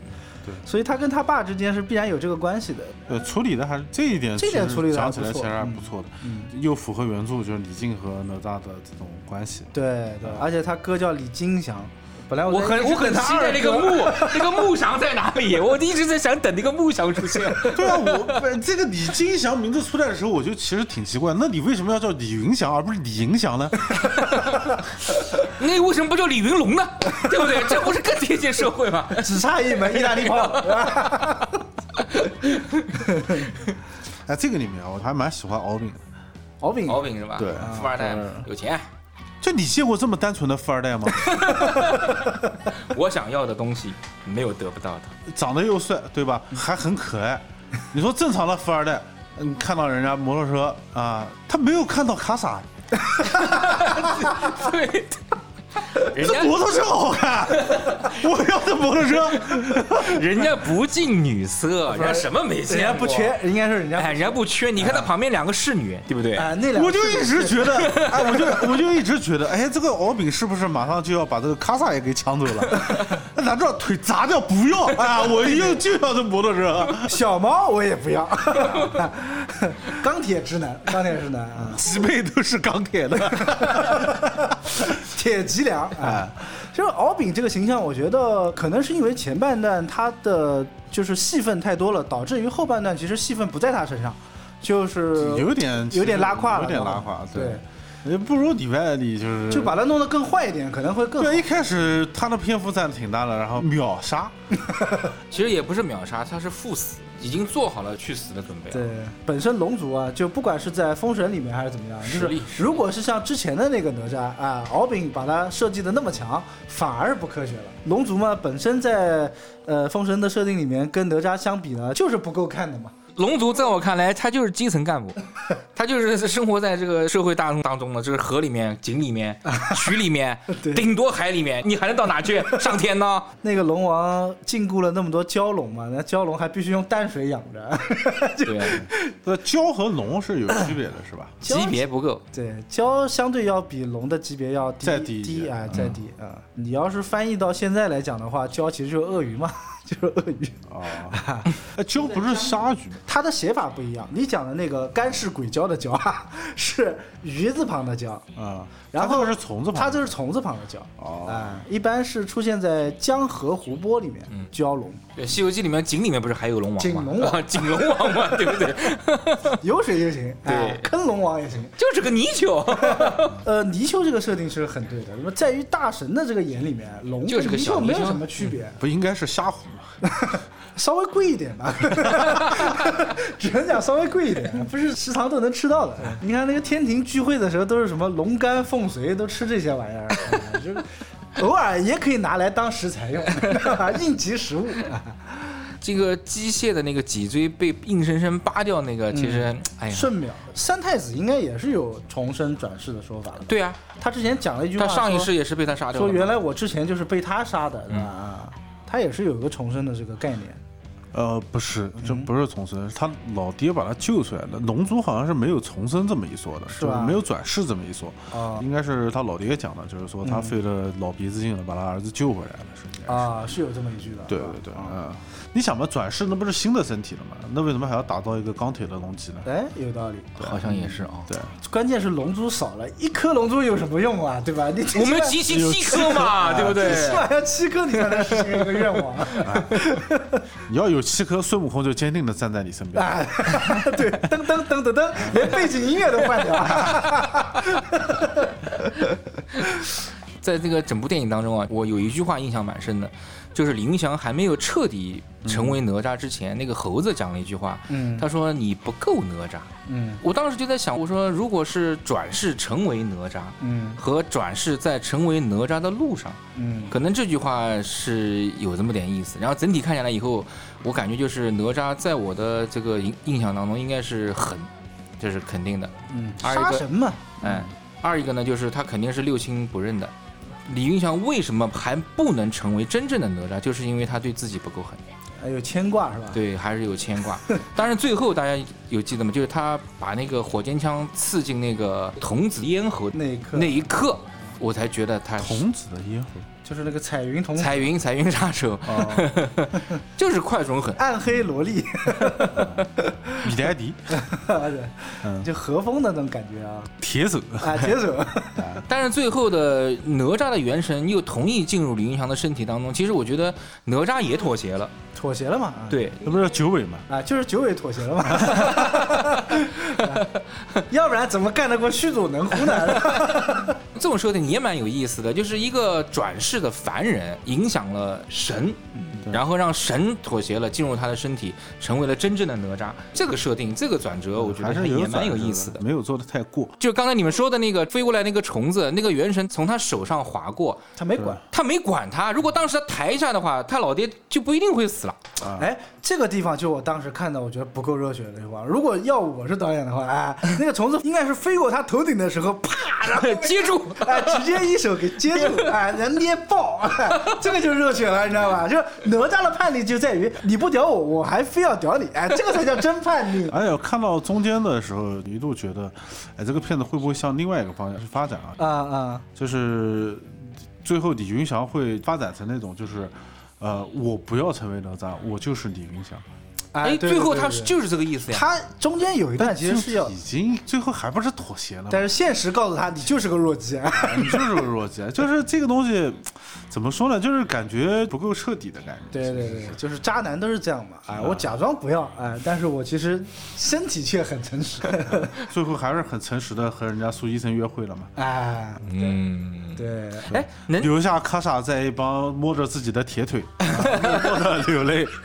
S2: 对。
S1: 所以他跟他爸之间是必然有这个关系的，
S2: 呃，处理的还是这一点，
S1: 这点处理
S2: 讲起来其实还
S1: 嗯。
S2: 不错的，
S1: 嗯，
S2: 又符合原著，就是李靖和哪吒的这种关系。
S1: 对对，而且他哥叫李金祥，本来
S3: 我很我很期待那个木那个木祥在哪里，我一直在想等那个木祥出现。[LAUGHS]
S2: 对啊，我不这个李金祥名字出来的时候，我就其实挺奇怪，那你为什么要叫李云祥而不是李银祥呢？[LAUGHS]
S3: 那为什么不叫李云龙呢？对不对？这不是更贴近社会吗？
S1: 只差一门意大利炮，[LAUGHS]
S2: 哎，这个里面啊我还蛮喜欢敖丙的。
S1: 敖丙
S3: 敖丙是吧？
S2: 对
S3: 富二代
S1: 对
S3: 有钱，
S2: 就你见过这么单纯的富二代吗？[LAUGHS]
S3: 我想要的东西没有得不到的。
S2: 长得又帅，对吧？还很可爱。你说正常的富二代，嗯，看到人家摩托车啊，他没有看到卡萨，[LAUGHS]
S3: 对，人家
S2: 这摩托车好看，我要的摩托车。[LAUGHS]
S3: 人家不近女色，人家什么没见
S1: 人家不缺，应该是人家
S3: 哎，人家不缺。你看他旁边两个侍女，对不对？
S1: 哎那两个
S2: 我就一直觉得，[LAUGHS] 哎，我就我就一直觉得，哎，这个敖丙是不是马上就要把这个卡萨也给抢走了？[LAUGHS] 那难道腿砸掉不要？啊，我又就要这摩托车，
S1: 小猫我也不要，钢铁直男，钢铁直男啊，
S2: 脊背都是钢铁的。
S1: 铁脊梁啊。就是敖丙这个形象，我觉得可能是因为前半段他的就是戏份太多了，导致于后半段其实戏份不在他身上，就是
S2: 有点
S1: 有点拉胯了，
S2: 有点拉胯，
S1: 对，
S2: 对，不如里外里就是
S1: 就把它弄得更坏一点，可能会更好
S2: 对，一开始他的篇幅占的挺大的，然后秒杀，[LAUGHS]
S3: 其实也不是秒杀，他是赴死，已经做好了去死的准备了。
S1: 对，本身龙族啊，就不管是在封神里面还是怎么样，就是
S3: 实力
S1: 如果是像之前的那个哪吒啊，敖丙把它设计的那么强，反而不科学了。龙族嘛，本身在呃封神的设定里面跟哪吒相比呢，就是不够看的嘛。
S3: 龙族在我看来，他就是基层干部，[LAUGHS] 他就是生活在这个社会大众当中的，就是河里面、井里面、[LAUGHS] 渠里面，顶多海里面，你还能到哪去？上天呢？[LAUGHS]
S1: 那个龙王禁锢了那么多蛟龙嘛，那蛟龙还必须用淡水养着，[LAUGHS]
S3: 对，
S2: 这蛟和龙是有区别的，是吧？
S3: 级别不够。
S1: 对，蛟相对要比龙的级别要低
S2: 再低
S1: 低啊，再低啊。你要是翻译到现在来讲的话，蛟其实就是鳄鱼嘛，就是鳄鱼。
S2: 哦，哎，蛟不是鲨鱼吗？
S1: 它的写法不一样，你讲的那个干式鬼蛟的蛟啊，是鱼字旁的蛟，
S2: 啊，
S1: 然后
S2: 是虫子旁，
S1: 它就是虫字旁的蛟。
S2: 哦
S1: 啊，一般是出现在江河湖泊里面，蛟龙，
S3: 对，《西游记》里面井里面不是还有龙王吗？
S1: 井龙王
S3: 啊 [LAUGHS] 井龙王嘛，对不对？[LAUGHS]
S1: 有水就行，坑龙王也行。
S3: 就是个泥鳅，[LAUGHS]
S1: 呃，泥鳅这个设定是很对的，那么在于大神的这个眼里面，龙跟
S3: 就是个
S1: 泥鳅没有什么区别。
S2: 不应该是虾虎吗？[LAUGHS]
S1: 稍微贵一点吧，[LAUGHS] 只能讲稍微贵一点，不是食堂都能吃到的。你看那个天庭聚会的时候，都是什么龙肝凤髓，都吃这些玩意儿，啊 [LAUGHS] 就是偶尔也可以拿来当食材用，应急食物。
S3: 这个机械的那个脊椎被硬生生扒掉，那个其实，哎呀，
S1: 瞬秒三太子应该也是有重生转世的说法的。
S3: 对啊，
S1: 他之前讲了一句
S3: 他上一世也是被他杀掉
S1: 说。原来我之前就是被他杀的，对吧？它，也是有一个重生的这个概念。
S2: 呃，不是，这不是重生，是他老爹把他救出来的。龙珠好像是没有重生这么一说的，
S1: 是吧
S2: 就没有转世这么一说。
S1: 啊
S2: 应该是他老爹讲的，就是说他费了老鼻子劲了，把他儿子救回来了，是应该是。
S1: 啊，是有这么一句的。
S2: 对对对，嗯，你想嘛，转世那不是新的身体了吗？那为什么还要打造一个钢铁的龙脊呢？
S1: 哎，有道理。
S3: 好像也是啊。
S2: 对，
S1: 关键是龙珠少了，一颗龙珠有什么用啊？对吧？你
S3: 我们集齐七颗嘛，对不对？
S1: 起码要七颗，你才能实现一个愿望。[LAUGHS] [LAUGHS]
S2: 你要有七颗，孙悟空就坚定的站在你身边。
S1: 啊，[LAUGHS] 对，噔噔噔噔噔，连背景音乐都换掉。[LAUGHS]
S3: 在这个整部电影当中啊，我有一句话印象蛮深的，就是李云祥还没有彻底成为哪吒之前，那个猴子讲了一句话，
S1: 嗯
S3: 他说你不够哪吒。
S1: 嗯
S3: 我当时就在想，我说如果是转世成为哪吒，
S1: 嗯
S3: 和转世在成为哪吒的路上，
S1: 嗯
S3: 可能这句话是有这么点意思。然后整体看下来以后，我感觉就是哪吒在我的这个印印象当中应该是狠，这是肯定的。
S1: 嗯，
S3: 二一个
S1: 杀神嘛，
S3: 哎，二一个呢，就是他肯定是六亲不认的。李云祥为什么还不能成为真正的哪吒？就是因为他对自己不够狠，
S1: 还有牵挂是吧？
S3: 对，还是有牵挂。但是最后大家有记得吗？就是他把那个火尖枪刺进那个童子咽喉
S1: 那一刻
S3: 那一刻，我才觉得他
S2: 童子的咽喉，
S1: 就是那个彩云童
S3: 彩云彩云杀手，
S2: 哦，[LAUGHS]
S3: 就是快准狠。
S1: 暗黑萝莉，[LAUGHS]
S2: 米莱迪，[LAUGHS] 嗯。
S1: 就和风的那种感觉啊，
S2: 铁手，
S1: 啊，铁手，
S3: 但是最后的哪吒的元神又同意进入李云祥的身体当中，其实我觉得哪吒也妥协了。
S1: 妥协了嘛？啊，
S3: 对，
S2: 那不是九尾嘛？
S1: 啊，[LAUGHS] 就是九尾妥协了嘛，[LAUGHS] 要不然怎么干得过虚祖能乎呢？[LAUGHS]
S3: 这么说的你也蛮有意思的，就是一个转世的凡人影响了神，然后让神妥协了，进入他的身体，成为了真正的哪吒。这个设定，这个转折，我觉
S2: 还是有
S3: 得也蛮有意思的。
S2: 没有做的太过。
S3: 就刚才你们说的那个飞过来那个虫子，那个元神从他手上划过，
S1: 他没管。
S3: 他没管他。如果当时他抬一下的话，他老爹就不一定会死了。
S1: 哎，这个地方就我当时看到，我觉得不够热血的地方。如果要我是导演的话，哎，那个虫子应该是飞过他头顶的时候，啪，然后 [LAUGHS]
S3: 接住，[LAUGHS]
S1: 哎，直接一手给接住，[LAUGHS] 哎，人捏爆，哎这个就热血了，你知道吧？就是哪吒的叛逆就在于你不屌我，我还非要屌你，哎，这个才叫真叛逆。
S2: 哎呀看到中间的时候，一度觉得，哎，这个片子会不会向另外一个方向去发展啊？
S1: 啊啊，
S2: 就是最后李云祥会发展成那种，就是，呃，我不要成为哪吒，我就是李云祥。
S3: 哎，最后他是就是这个意思呀。
S1: 他中间有一段其实是要
S2: 已，经最后还不是妥协了吗？
S1: 但是现实告诉他你就是个弱鸡。啊
S2: 你就是个弱鸡，就是这个东西，怎么说呢？就是感觉不够彻底的感觉。
S1: 对对对，就是渣男都是这样嘛，哎，我假装不要，哎，但是我其实身体却很诚实，[LAUGHS]
S2: 最后还是很诚实的和人家苏医生约会了嘛，
S1: 哎，
S3: 嗯，
S1: 对，
S3: 哎，能
S2: 留下卡莎在一帮摸着自己的铁腿，[LAUGHS] 默默的流泪。[LAUGHS]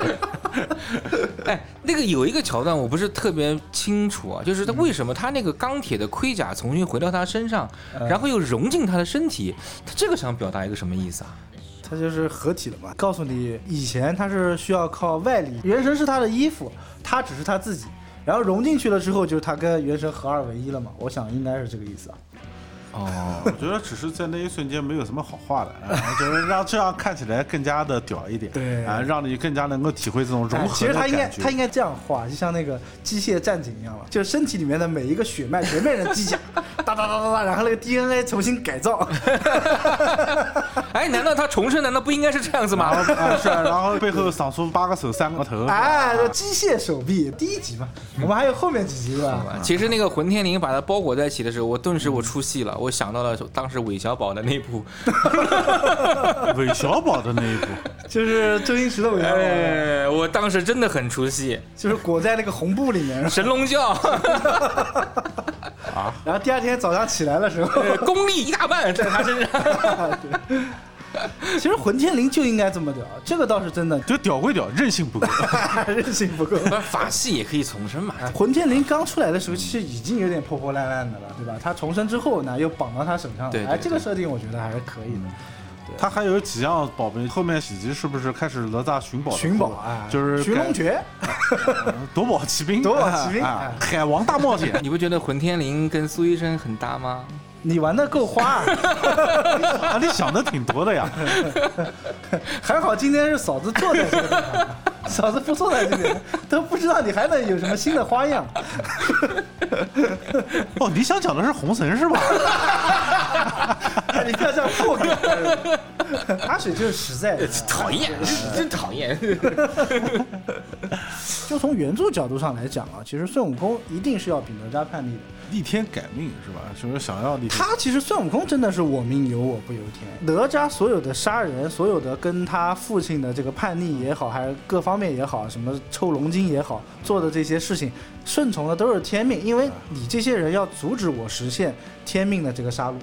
S3: 哎，那个有一个桥段我不是特别清楚啊，就是他为什么他那个钢铁的盔甲重新回到他身上，然后又融进他的身体，他这个想表达一个什么意思啊？
S1: 他就是合体了嘛，告诉你以前他是需要靠外力，元神是他的衣服，他只是他自己，然后融进去了之后，就是他跟元神合二为一了嘛，我想应该是这个意思啊。
S3: 哦，
S2: 我觉得只是在那一瞬间没有什么好话的，啊就是让这样看起来更加的屌一点，
S1: 对
S2: 啊，让你更加能够体会这种融
S1: 哎
S2: 合的
S1: 其实他应该。他应该这样画，就像那个机械战警一样了，就是身体里面的每一个血脉全变成机甲，哒哒哒哒哒，然后那个 DNA 重新改造。
S3: 哎，难道他重生难道不应该是这样子吗？
S2: 啊，是啊，然后背后长出八个手三个头，
S1: 哎，这机械手臂第一集嘛，我们还有后面几集对吧？
S3: 其实那个混天绫把它包裹在一起的时候，我顿时我出戏了，我想到了当时韦小宝的那部，[LAUGHS]
S2: 韦小宝的那一部，[LAUGHS]
S1: 就是周星驰的韦小宝，
S3: 哎，我当时真的很出戏，
S1: 就是裹在那个红布里面，
S3: 神龙教，[LAUGHS]
S1: 然后第二天早上起来的时候，
S3: 功力一大半在他身上。
S1: 对 [LAUGHS] 其实混天绫就应该这么屌，这个倒是真的，
S2: 就屌归屌，韧性不够。[LAUGHS]
S1: 韧性不够。
S3: 法系也可以重生嘛。
S1: 哎混天绫刚出来的时候，其实已经有点破破烂烂的了，对吧？他重生之后呢，又绑到他手上了，
S3: 对对
S1: 哎，这个设定我觉得还是可以的。
S2: 他还有几样宝贝，后面几集是不是开始哪吒寻宝？
S1: 寻宝啊，
S2: 就是
S1: 寻龙诀，[LAUGHS]
S2: 夺宝奇兵，[LAUGHS]
S1: 夺宝奇兵
S2: 海王大冒险。[LAUGHS]
S3: 你不觉得混天绫跟苏医生很搭吗？
S1: 你玩的够花
S2: 你想的挺多的呀。
S1: 还好今天是嫂子坐在这里，嫂子不坐在这里，都不知道你还能有什么新的花样。
S2: 哦，你想讲的是红绳是吧？
S1: 哎 [LAUGHS] 你不要这样破梗，[LAUGHS] 阿水就是实在的，
S3: 讨厌，[LAUGHS] 真讨厌。
S1: 就从原著角度上来讲啊，其实孙悟空一定是要比哪吒叛逆的。
S2: 逆天改命是吧？就是想要逆天。
S1: 他其实孙悟空真的是我命由我不由天。哪吒所有的杀人，所有的跟他父亲的这个叛逆也好，还是各方面也好，什么抽龙筋也好，做的这些事情，顺从的都是天命，因为你这些人要阻止我实现天命的这个杀戮。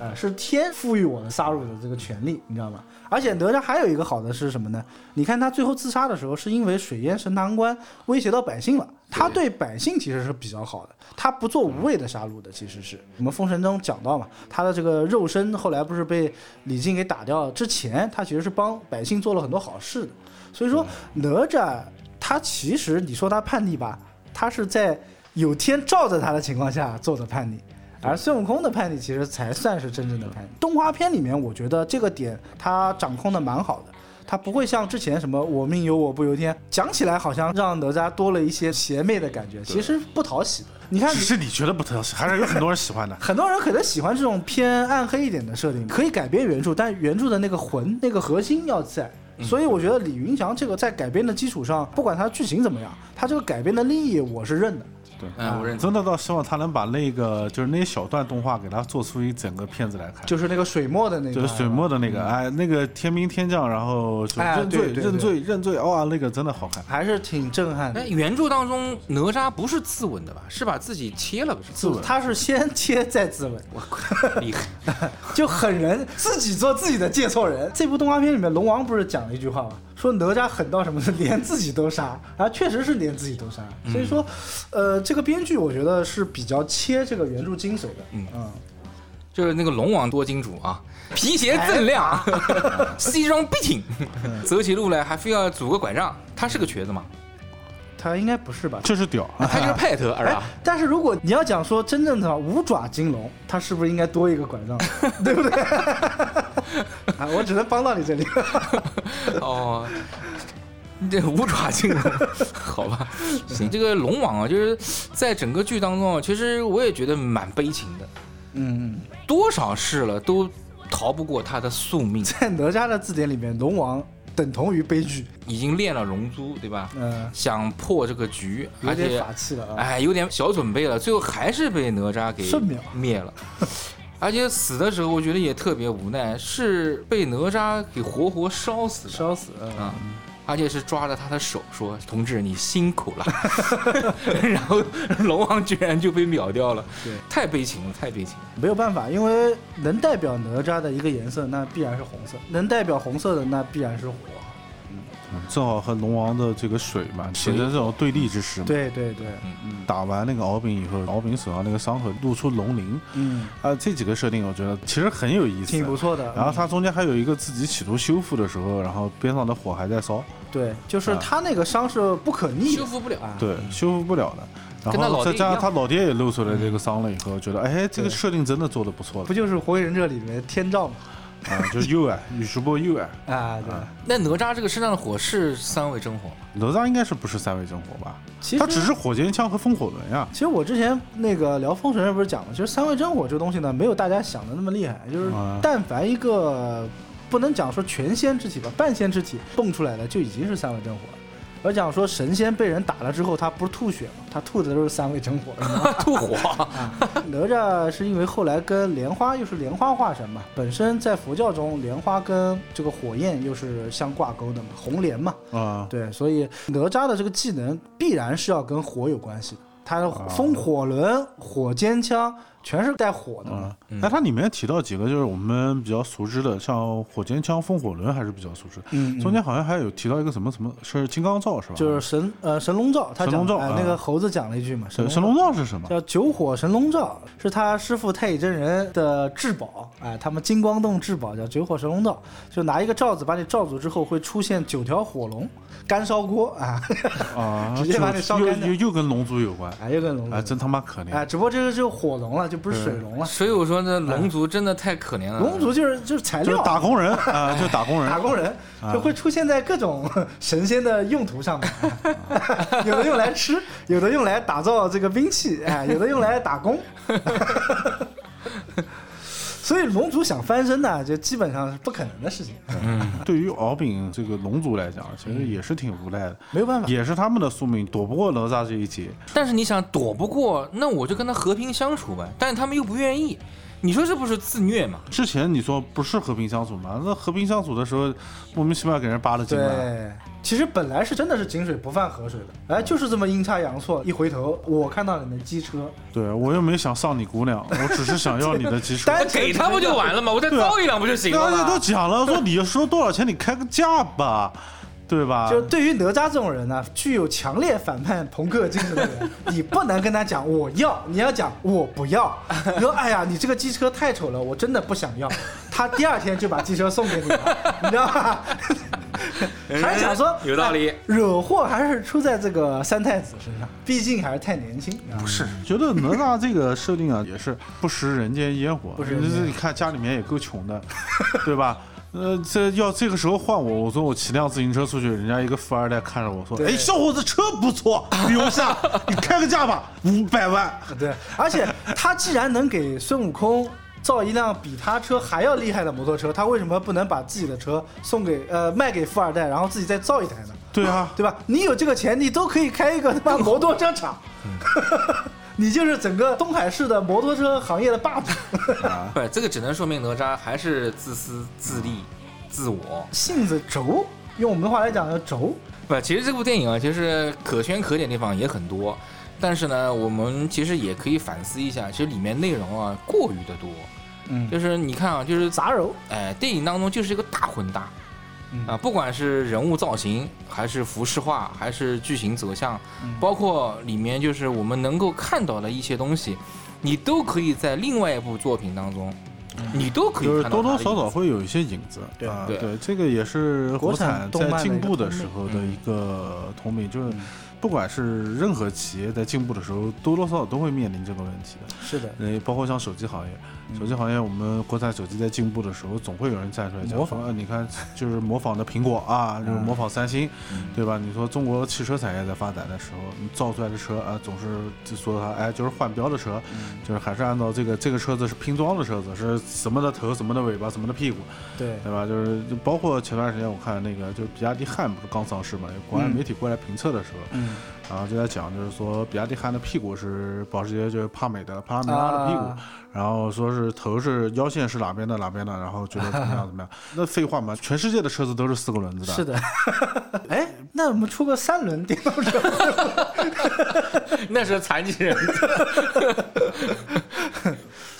S1: 啊、是天赋予我的杀戮的这个权利，你知道吗？而且哪吒还有一个好的是什么呢？你看他最后自杀的时候，是因为水淹神堂关威胁到百姓了。他对百姓其实是比较好的，他不做无谓的杀戮的，其实是我们封神中讲到嘛，他的这个肉身后来不是被李靖给打掉之前，他其实是帮百姓做了很多好事的。所以说哪吒他其实你说他叛逆吧，他是在有天照着他的情况下做的叛逆。而孙悟空的叛逆其实才算是真正的叛逆。动画片里面，我觉得这个点他掌控的蛮好的，他不会像之前什么“我命由我不由天”，讲起来好像让哪吒多了一些邪魅的感觉，其实不讨喜的。你看
S2: 只，是你觉得不讨喜，还是有很多人喜欢的。[LAUGHS]
S1: 很多人可能喜欢这种偏暗黑一点的设定，可以改编原著，但原著的那个魂、那个核心要在。所以我觉得李云祥这个在改编的基础上，不管他剧情怎么样，他这个改编的利益我是认的。
S2: 对，
S3: 嗯，我认同。
S2: 真的倒希望他能把那个就是那一小段动画给他做出一整个片子来看。
S1: 就是那个水墨的那个，
S2: 就是水墨的那个，哎，那个天兵天将，然后就
S1: 哎
S2: 认罪、
S1: 对对对
S2: 认罪、认罪，哇，那个真的好看。
S1: 还是挺震撼的
S3: 哎，。原著当中哪吒不是自刎的吧？是把自己切了，不是？
S2: 自刎
S1: 他是先切再自刎，
S3: 我靠，厉害！[LAUGHS]
S1: 就狠人，自己做自己的介错人。这部动画片里面，龙王不是讲了一句话吗？说哪吒狠到什么？[LAUGHS] 连自己都杀，啊，确实是连自己都杀。所以说，呃，这个编剧我觉得是比较切这个原著精髓的。
S3: 嗯
S1: 嗯，
S3: 就是那个龙王多金主啊，皮鞋锃亮，[LAUGHS] 西装笔挺，走起路来还非要拄个拐杖。他是个瘸子吗？
S1: 他应该不是吧？
S2: 就是屌，
S3: 他就是派头儿
S1: 哎
S3: 啊。，
S1: 但是如果你要讲说真正的五爪金龙，他是不是应该多一个拐杖，[LAUGHS] 对不对？[LAUGHS] 啊，我只能帮到你这里。[LAUGHS]
S3: 哦，你这五爪金龙，好吧，行。这个龙王啊，就是在整个剧当中啊，其实我也觉得蛮悲情的，
S1: 嗯，
S3: 多少事了都逃不过他的宿命。
S1: 在哪吒的字典里面，龙王等同于悲剧。
S3: 已经练了龙珠，对吧？
S1: 嗯、
S3: 想破这个局，而且
S1: 法器了啊。
S3: 哎，有点小准备了，最后还是被哪吒给灭了。[LAUGHS] 而且死的时候，我觉得也特别无奈，是被哪吒给活活烧死的。
S1: 烧死，
S3: 而且是抓着他的手说：“同志，你辛苦了。[LAUGHS] ”然后龙王居然就被秒掉了，
S1: 对，
S3: 太悲情了，太悲情了。
S1: 没有办法，因为能代表哪吒的一个颜色，那必然是红色；能代表红色的，那必然是火。
S2: 正好和龙王的这个水嘛，形成这种对立之势嘛。
S1: 对对对，
S2: 打完那个敖丙以后，敖丙手上那个伤口露出龙鳞，
S1: 嗯，
S2: 啊，这几个设定我觉得其实很有意思，
S1: 挺不错的。
S2: 然后他中间还有一个自己企图修复的时候，然后边上的火还在烧，
S1: 对，就是
S2: 啊
S1: 他那个伤是不可逆
S3: 修复不了。
S1: 啊。
S2: 对，修复不了的。然后再加上他老爹也露出来这个伤了以后，觉得哎，这个设定真的做的不错
S1: 不就是《火影忍者》里面天照嘛？
S2: 了啊，就是右耳宇智波右啊，
S1: 啊，对。
S3: 那哪吒这个身上的火是三味真火吗？
S2: 哪吒应该是不是三味真火吧？
S1: 其实
S2: 他只是火箭枪和风火轮呀。
S1: 其实我之前那个聊《封神》不是讲了，其实三味真火这个东西呢，没有大家想的那么厉害。就是
S2: 啊
S1: 但凡一个不能讲说全仙之体吧，半仙之体蹦出来的就已经是三味真火了。而讲说神仙被人打了之后，他不是吐血吗？他吐的都是三味真火。[LAUGHS]
S3: 吐火。
S1: 哪吒是因为后来跟莲花又是莲花化身嘛，本身在佛教中莲花跟这个火焰又是相挂钩的嘛，红莲嘛，
S2: 啊，
S1: 对，所以哪吒的这个技能必然是要跟火有关系的。它的风火轮、火尖枪全是带火的嘛。
S2: 嗯，那它里面提到几个就是我们比较熟知的，像火尖枪、风火轮还是比较熟知。
S1: 嗯嗯
S2: 中间好像还有提到一个什么什么，是金刚罩是吧？
S1: 就是神呃神龙罩，他讲哎
S2: 神龙罩啊
S1: 那个猴子讲了一句嘛，
S2: 神神龙罩是什么？
S1: 叫九火神龙罩，是他师傅太乙真人的至宝，哎，他们金光洞至宝叫九火神龙罩，就拿一个罩子把你罩住之后，会出现九条火龙，干烧锅啊，
S2: 啊，[LAUGHS]
S1: 直接把你烧干掉。
S2: 又又跟龙族有关，
S1: 哎，又跟龙
S2: 哎，
S1: 族，
S2: 真他妈可怜。
S1: 哎，只不过这个就火龙了，就不是水龙了，
S3: 所以我说那龙族真的太可怜了。
S1: 龙族就是就是材
S2: 就是
S1: 料，
S2: 打工人啊，就打工人，[LAUGHS]
S1: 打工人
S2: 啊。
S1: 就会出现在各种 [LAUGHS] 神仙的用途上面，有的用来吃，有的用来打造这个兵器，哎，有的用来打工。所以龙族想翻身呢，就基本上是不可能的事情，嗯
S2: 对于敖丙这个龙族来讲，其实也是挺无奈的，
S1: 没有办法。
S2: 也是他们的宿命，躲不过哪吒这一劫。
S3: 但是你想躲不过，那我就跟他和平相处呗。但是他们又不愿意，你说这不是自虐吗？
S2: 之前你说不是和平相处吗？那和平相处的时候，莫名其妙给人扒了筋了。
S1: 对，其实本来是真的是井水不犯河水的，哎，就是这么阴差阳错，一回头我看到你的机车，
S2: 对我又没想上你姑娘，我只是想要你的机车。[LAUGHS]
S1: 单
S3: 给他不就完了吗？我再造一辆不就行了
S2: 大家都？讲了，说你说多少钱，你开个价吧，对吧？
S1: 就对于哪吒这种人呢，具有强烈反叛朋克精神的人，[LAUGHS] 你不能跟他讲我要，你要讲我不要。你说哎呀，你这个机车太丑了，我真的不想要。他第二天就把机车送给你了，[LAUGHS] 你知道吧？还是想说
S3: 有道理
S1: 哎惹祸还是出在这个三太子身上，毕竟还是太年轻。不
S2: 是，觉得哪吒这个设定啊，也是不食人间烟火。
S1: 不食人间
S2: 你你看家里面也够穷的，对吧？呃，这要这个时候换我，我说我骑辆自行车出去，人家一个富二代看着我说：“
S1: 对
S2: 哎，小伙子车不错，留下，[LAUGHS] 你开个价吧，五百万。
S1: 对，而且他既然能给孙悟空造一辆比他车还要厉害的摩托车，他为什么不能把自己的车送给呃卖给富二代，然后自己再造一台呢？”
S2: 对啊，
S1: 对吧？你有这个钱，你都可以开一个他妈摩托车厂，[LAUGHS] 你就是整个东海市的摩托车行业的霸主。[LAUGHS]
S3: 不，这个只能说明哪吒还是自私自利、自我。
S1: 性子轴，用我们的话来讲叫轴。
S3: 不，其实这部电影啊，其实可圈可点的地方也很多，但是呢，我们其实也可以反思一下，其实里面内容啊过于的多。
S1: 嗯
S3: 就是你看啊，就是
S1: 杂糅，
S3: 哎，电影当中就是一个大混搭。
S1: 嗯。
S3: 啊，不管是人物造型，还是服饰化，还是剧情走向，
S1: 嗯。
S3: 包括里面就是我们能够看到的一些东西，你都可以在另外一部作品当中，你都可以
S2: 就是
S3: 看到
S2: 多多少少会有一些影子。
S1: 对
S2: 啊，
S3: 对
S2: 对，这个也是
S1: 国
S2: 国产在进步的时候的一个通病，就是
S1: 嗯。
S2: 不管是任何企业在进步的时候，多多少少都会面临这个问题的。
S1: 是的，
S2: 呃，包括像手机行业，手机行业我们国产手机在进步的时候，总会有人站出来讲你看 [LAUGHS] 就是模仿的苹果啊，就是模仿三星，
S1: 嗯。
S2: 对吧？你说中国汽车产业在发展的时候，你造出来的车啊，总是就说它哎就是换标的车，
S1: 嗯。
S2: 就是还是按照这个这个车子是拼装的车子，是什么的头，什么的尾巴，什么的屁股，
S1: 对，
S2: 对吧？就是就包括前段时间我看那个，就是比亚迪汉不是刚上市嘛，有国外
S1: 嗯。
S2: 媒体过来评测的时候，
S1: 嗯
S2: 然后就在讲，就是说比亚迪汉的屁股是保时捷就是帕美的帕拉梅拉的屁股，
S1: 啊
S2: 然后说是头是腰线是哪边的哪边的，然后觉得怎么样怎么样？[LAUGHS] 那废话嘛，全世界的车子都是四个轮子的，
S1: 是的。[LAUGHS] 哎，那我们出个三轮电动车，[LAUGHS]
S3: 那是残疾人。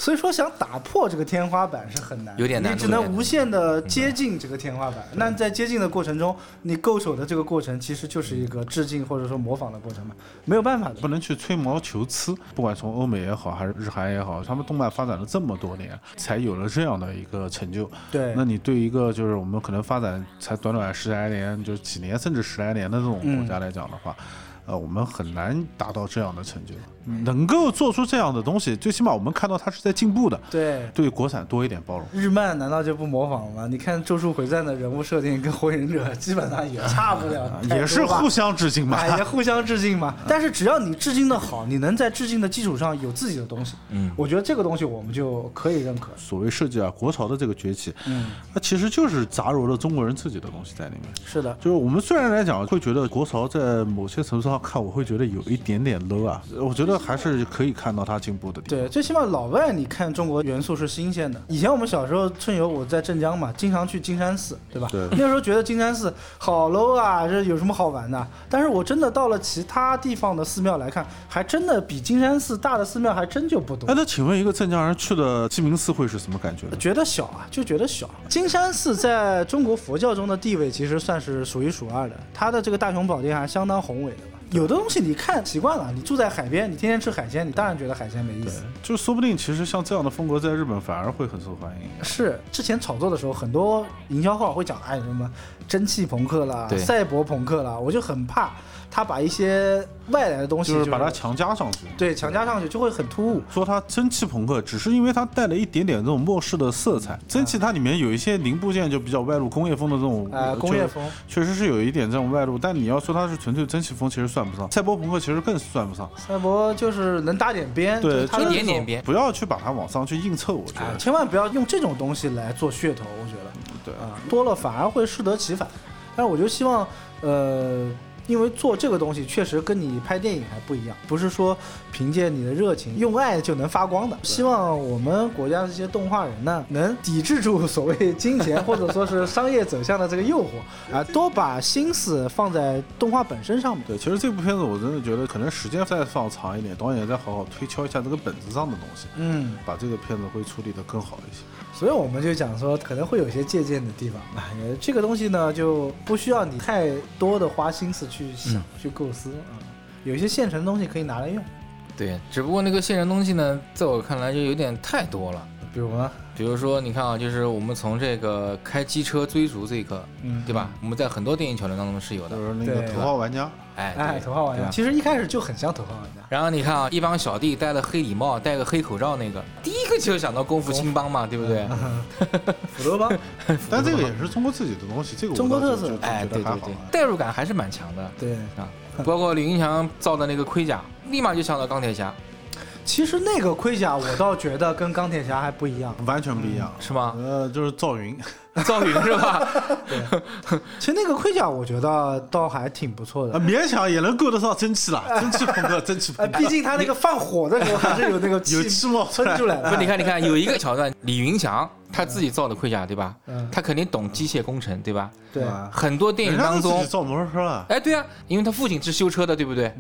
S1: 所以说想打破这个天花板是很难的，
S3: 有点难
S1: 你只能无限的接近这个天花板。那在接近的过程中，你勾手的这个过程其实就是一个致敬或者说模仿的过程嘛，没有办法的
S2: 不。能去吹毛求疵。不管从欧美也好，还是日韩也好，他们动漫发展了这么多年，才有了这样的一个成就。
S1: 对
S2: 那你对一个就是我们可能发展才短短十来年，就是几年甚至十来年的这种国家来讲的话，呃，我们很难达到这样的成就。能够做出这样的东西，最起码我们看到它是在进步的。
S1: 对。
S2: 对国产多一点包容。
S1: 日漫难道就不模仿了吗？你看《咒术回战》的人物设定跟《火影忍者》基本上也差不了
S2: 也是互相致敬嘛。
S1: 哎，也互相致敬嘛。但是只要你致敬的好，你能在致敬的基础上有自己的东西，
S3: 嗯，
S1: 我觉得这个东西我们就可以认可。
S2: 所谓设计啊，国潮的这个崛起，
S1: 嗯，
S2: 它其实就是杂糅了中国人自己的东西在里面。
S1: 是的，
S2: 就是我们虽然来讲会觉得国潮在某些程度上上看，我会觉得有一点点 low 啊。我觉得还是可以看到他进步的地方。
S1: 对，最起码老外你看中国元素是新鲜的。以前我们小时候春游，我在镇江嘛，经常去金山寺，对吧？
S2: 对
S1: 那时候觉得金山寺好 low 啊，这有什么好玩的？但是我真的到了其他地方的寺庙来看，还真的比金山寺大的寺庙还真就不多
S2: 哎，。那请问一个镇江人去的鸡鸣寺会是什么感觉？
S1: 觉得小啊，就觉得小。金山寺在中国佛教中的地位其实算是数一数二的，它的这个大雄宝殿还相当宏伟的吧。有的东西你看习惯了，你住在海边，你天天吃海鲜，你当然觉得海鲜没意思。
S2: 就说不定其实像这样的风格在日本反而会很受欢迎。
S1: 是之前炒作的时候，很多营销号会讲，哎，什么蒸汽朋克啦、赛博朋克啦，我就很怕他把一些外来的东西
S2: 就是把它强加上去。
S1: 对强加上去，就会很突兀。
S2: 说它蒸汽朋克，只是因为它带了一点点这种末世的色彩。蒸汽它里面有一些零部件就比较外露工业风的这种，
S1: 呃，工业风，
S2: 确实是有一点这种外露。但你要说它是纯粹蒸汽风，其实算不上。赛博朋克其实更算不上。
S1: 赛博就是能搭点边，
S2: 对
S1: 就
S3: 点点边。
S2: 不要去把它往上去硬凑，我觉
S1: 哎，
S2: 得。
S1: 千万不要用这种东西来做噱头，我觉得
S2: 对
S1: 啊，多了反而会适得其反。但是我就希望，呃，因为做这个东西确实跟你拍电影还不一样，不是说凭借你的热情、用爱就能发光的。希望我们国家的这些动画人呢，能抵制住所谓金钱或者说是商业走向的这个诱惑啊，多把心思放在动画本身上面。
S2: 对，其实这部片子我真的觉得可能时间再放长一点，导演再好好推敲一下这个本子上的东西，
S1: 嗯，
S2: 把这个片子会处理得更好一些。
S1: 所以我们就讲说，可能会有一些借鉴的地方。哎，这个东西呢，就不需要你太多的花心思去想、
S3: 嗯。
S1: 去构思啊、有一些现成的东西可以拿来用，
S3: 对，只不过那个现成东西呢，在我看来就有点太多了。
S1: 比如呢，
S3: 比如说，你看啊，就是我们从这个开机车追逐这一刻，
S1: 嗯，
S3: 对吧？我们在很多电影桥段当中是有的。
S2: 就。是那个
S1: 对。
S2: 头号玩家，
S3: 哎，
S1: 头号玩家，其实一开始就很像头号玩家。
S3: 然后你看啊，一帮小弟戴了黑礼帽，戴个黑口罩，那个第一个就想到功夫青帮嘛，对不对？[LAUGHS]
S1: 斧头帮，
S2: 但这个也是中国自己的东西，这个我
S1: 中国特色
S3: 哎，对对对。代入感还是蛮强的
S1: 对，
S3: 啊。包括李云祥造的那个盔甲，立马就想到钢铁侠，
S1: 其实那个盔甲我倒觉得跟钢铁侠还不一样。
S2: 完全不一样。
S3: 是吗？
S2: 呃，就是赵云，[LAUGHS]
S3: 赵云是吧？[LAUGHS]
S1: 对其实那个盔甲我觉得倒还挺不错
S2: 啊，
S1: 的。
S2: 勉强也能够得上蒸汽了，[LAUGHS] 蒸汽朋克，蒸汽
S1: 呃，
S2: 朋克，
S1: 毕竟他那个放火的时候还是有那个
S2: 有
S1: 气
S2: 气冒出来
S1: 喷出。来的。
S3: 不，你看，你看，有一个桥段，李云祥他自己造的盔甲，对吧？
S1: 嗯，
S3: 他肯定懂机械工程，对吧？
S1: 对，
S2: 啊
S3: 很多电影
S2: 家
S3: 当中，
S2: 都自己造摩托车了，
S3: 哎，对啊，因为他父亲是修车的，对不对？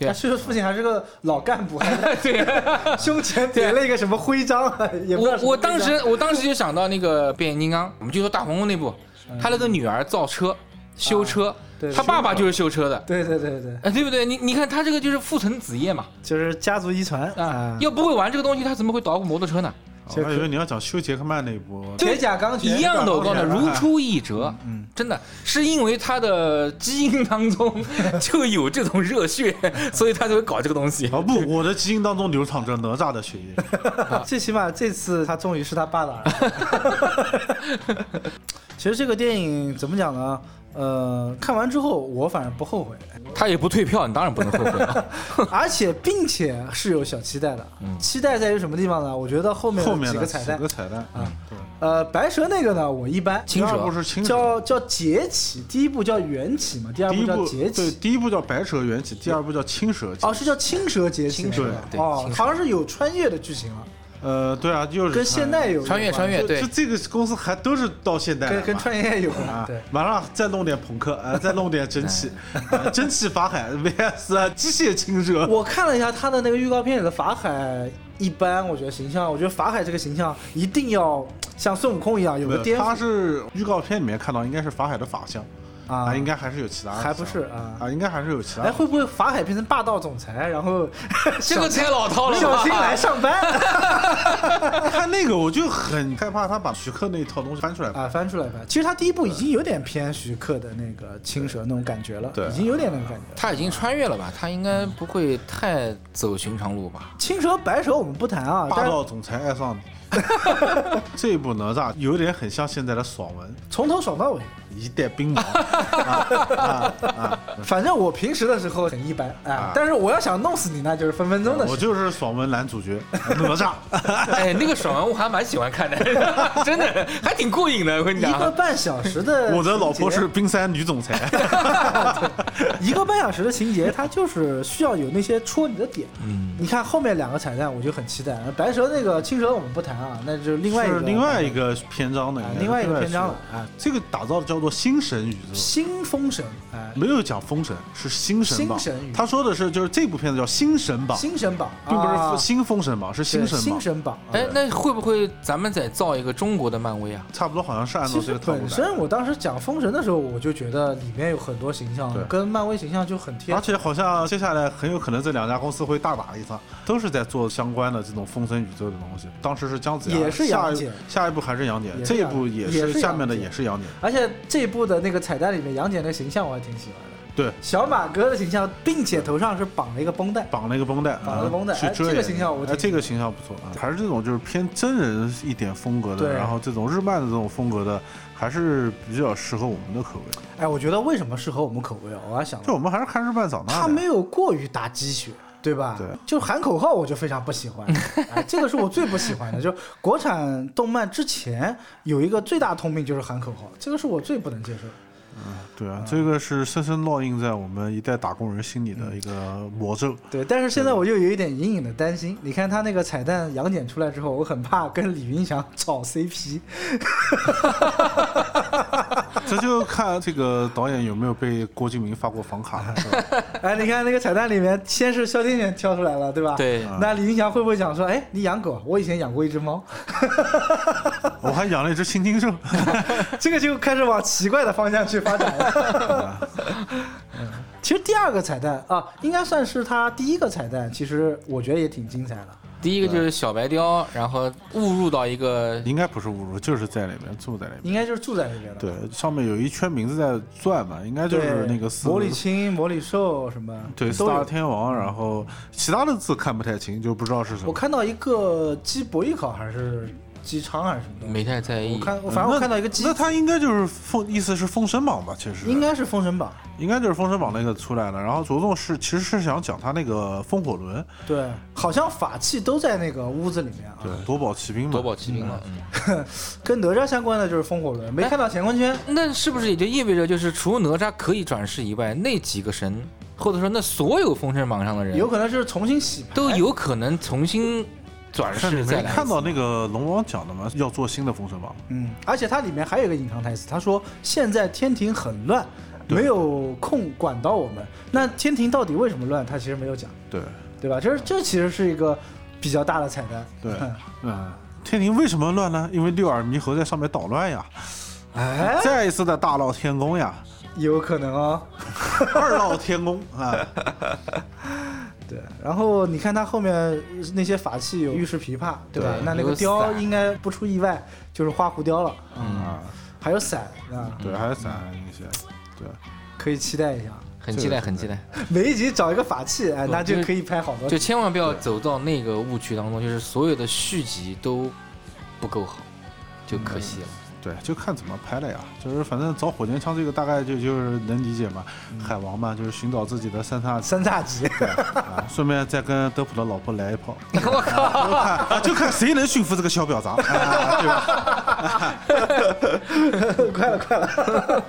S3: 对。
S1: 他是父亲还是个老干部，[LAUGHS]
S3: 对，[LAUGHS]
S1: 胸前别了一个什么徽章，也不知道
S3: 我我当时我当时就想到那个变形金刚，我们就说大黄蜂那部，他那个女儿造车修车，
S1: 对
S3: 他爸爸就是修车的，
S1: 对对对对，
S3: 哎，对不对？你你看他这个就是父承子业嘛，
S1: 就是家族遗传。
S3: 啊
S1: 啊，，
S3: 要不会玩这个东西，他怎么会捣鼓摩托车呢？
S2: 还以为你要讲修杰克曼那一波，
S1: 铁甲钢拳
S3: 一样的，我告诉你，如出一辙，
S1: 嗯，
S3: 真的是因为他的基因当中 [LAUGHS] 就有这种热血，[LAUGHS] 所以他才会搞这个东西。
S2: 啊不，我的基因当中流淌着哪吒的血液。[LAUGHS]
S1: 最起码这次他终于是他爸的儿子。其实这个电影怎么讲呢？呃，看完之后我反正不后悔，
S3: 他也不退票，你当然不能后悔啊。[LAUGHS]
S1: 而且并且是有小期待的。
S3: 嗯
S1: 期待在于什么地方呢？我觉得后面
S2: 后面
S1: 几个彩蛋
S2: 几个。彩蛋
S1: 啊，
S2: 对，
S1: 呃，白蛇那个呢，我一般。
S3: 青蛇
S2: 第二部是青蛇，
S1: 叫叫劫起，第一部叫缘起嘛，第二部叫劫起对，
S2: 第一部叫白蛇缘起，第二部叫青蛇。
S1: 哦，是叫青蛇劫起
S3: 青蛇对
S1: 哦好像是有穿越的剧情了，
S2: 呃，对啊，就是
S1: 跟现代有
S3: 穿越穿越对。
S2: 就就这个公司还都是到现代
S1: 跟跟穿越有关
S2: 啊，
S1: 对。
S2: 马上再弄点朋克，呃，再弄点蒸汽，呃蒸汽法海 VS [LAUGHS] 机械青蛇。
S1: 我看了一下他的那个预告片里的法海，一般，我觉得形象，我觉得法海这个形象一定要像孙悟空一样有
S2: 没有
S1: 个颠覆。
S2: 他是预告片里面看到应该是法海的法相
S1: 啊，
S2: 应该还是有其他的
S1: 还不是啊
S2: 啊，应该还是有其他的。
S1: 哎，会不会法海变成霸道总裁，然后 [LAUGHS]
S3: 这个太老套了吧，
S1: 小心来上班 [LAUGHS]
S2: 看那个我就很害怕他把徐克那一套东西翻出来。
S1: 啊？翻出来翻。其实他第一部已经有点偏徐克的那个青蛇那种感觉了，
S2: 对
S1: 已经有点那种感觉。
S3: 他已经穿越了吧？他应该不会太走寻常路吧？
S1: 青蛇白蛇我们不谈啊，
S2: 霸道总裁爱上你。[LAUGHS] 这一部哪吒有点很像现在的爽文，
S1: 从头爽到尾。
S2: 一代冰王 [LAUGHS] 啊啊啊！
S1: 反正我平时的时候很一般啊
S2: 啊，
S1: 但是我要想弄死你，那就是分分钟的事我。
S2: 就是爽文男主角哪吒。[LAUGHS]
S3: 哎，那个爽文我还蛮喜欢看的，真的还挺过瘾的。我跟你讲
S1: 一个，半小时的，
S2: 我的老婆是。冰山女总裁，
S1: 一个半小时的情节，它就是需要有那些戳你的点。
S3: 嗯，
S1: 你看后面两个彩蛋，我就很期待。白蛇那个青蛇我们不谈啊，那就是另外一个
S2: 是另外一个篇章的
S1: 啊，另外一个篇章了啊。
S2: 这个打造的叫做新神宇宙，
S1: 新封神，哎，
S2: 没有讲封神，是新神榜。
S1: 新神宇宙
S2: 他说的是就是这部片子叫新神榜，
S1: 新神榜，
S2: 并不
S1: 啊
S2: 是新封神榜，是新神榜。
S1: 新神榜。
S3: 哎，那会不会咱们再造一个中国的漫威啊？
S2: 差不多好像是按照这个套路来
S1: 本身我当时讲封神的时候，我就觉得里面有很多形象
S2: 对
S1: 跟漫威形象就很贴
S2: 而。且好像接下来很有可能这两家公司会大打一场，都是在做相关的这种封神宇宙的东西。当时是姜子牙，
S1: 也是杨戬
S2: 下一部还是杨戬，这一部也
S1: 也是
S2: 是下面的也是杨戬。
S1: 而且这一部的那个彩蛋里面，杨戬的形象我还挺喜欢的。
S2: 对，
S1: 小马哥的形象，并且头上是绑了一个绷带。
S2: 绑了一个绷带，
S1: 绑了个绷带
S2: 啊去遮掩
S1: 哎这个形象我挺
S2: 哎，这个形象不错啊，还是这种就是偏真人一点风格的，然后这种日漫的这种风格的，还是比较适合我们的口味。
S1: 哎，我觉得为什么适合我们口味啊？我还想
S2: 就我们还是看日漫长大的
S1: 他没。有过于打鸡血，对吧？
S2: 对，
S1: 就喊口号我就非常不喜欢，[LAUGHS] 哎，这个是我最不喜欢的。就国产动漫之前有一个最大通病就是喊口号，这个是我最不能接受的。
S2: 对啊，这个是深深烙印在我们一代打工人心里的一个魔咒。
S1: 对，但是现在我又有一点隐隐的担心。你看他那个彩蛋杨戬出来之后，我很怕跟李云祥炒 CP。[LAUGHS]
S2: 这就看这个导演有没有被郭敬明发过房卡了，[LAUGHS] 是吧？
S1: 哎，你看那个彩蛋里面，先是萧天玄跳出来了，对吧？。
S3: 对，
S1: 那李云祥会不会讲说，哎，你养狗，我以前养过一只猫，[LAUGHS]
S2: 我还养了一只青金兽。
S1: 这个就开始往奇怪的方向去发展了。[LAUGHS] 其实第二个彩蛋啊，应该算是他第一个彩蛋，其实我觉得也挺精彩的。
S3: 第一个就是小白雕，然后误入到一个
S2: 应该不是误入，就是在里面住在里面。
S1: 应该就是住在里面的。
S2: 对，上面有一圈名字在转嘛，应该就，是那个四
S1: 魔力青、魔力兽什么，
S2: 对四大。天王，然后其他的字看不太清，就不知道是什么。
S1: 我看到一个鸡博弈考还是鸡昌还是什么东西，
S3: 没太在意
S1: 我。看我反正我看到一个鸡
S2: 那，他应该就是封，意思是封神榜吧？其实
S1: 应该是封神榜。
S2: 应该就是封神榜那个出来了。然后着重是其实是想讲他那个风火轮，
S1: 对，好像法器都在那个屋子里面啊。
S2: 对，夺宝奇兵嘛。
S3: 夺宝奇兵嘛，嗯，[LAUGHS]
S1: 跟哪吒相关的就是风火轮，没看到乾坤圈。
S3: 那是不是也就意味着，就是除了哪吒可以转世以外，那几个神，或者说那所有封神榜上的人，
S1: 有可能是重新洗牌，
S3: 都有可能重新转世。
S2: 没看到那个龙王讲的吗？要做新的封神榜。
S1: 嗯，而且它里面还有一个隐藏台词，他说现在天庭很乱，没有空管到我们。那天庭到底为什么乱？他其实没有讲，
S2: 对
S1: 对吧？这这其实是一个比较大的彩蛋。
S2: 对，[LAUGHS] 嗯，天庭为什么乱呢？因为六耳猕猴在上面捣乱呀，
S1: 哎，
S2: 再一次的大闹天宫呀，
S1: 有可能哦。
S2: 二闹天宫啊。[LAUGHS]
S1: 对，然后你看他后面那些法器有玉石琵琶，对吧？
S3: 对
S1: 那那个雕应该不出意外就是花狐雕了，嗯，
S2: 啊，
S1: 还有伞啊，
S2: 对，还有伞那些，对，
S1: 可以期待一下。
S3: 很期待，很期待。
S1: 每一集找一个法器，哎，那就可以拍好多。
S3: 就千万不要走到那个误区当中，就是所有的续集都不够好，就可惜了。
S2: 对，就看怎么拍了呀。就是反正找火箭枪这个大概就就是能理解嘛，海王嘛，就是寻找自己的三叉
S1: 三叉戟，
S2: 啊，顺便再跟德普的老婆来一炮，[LAUGHS]
S3: 我靠！
S2: 啊，就看谁能驯服这个小婊砸，啊对吧？
S1: 快 [LAUGHS] 了 [LAUGHS] 快了。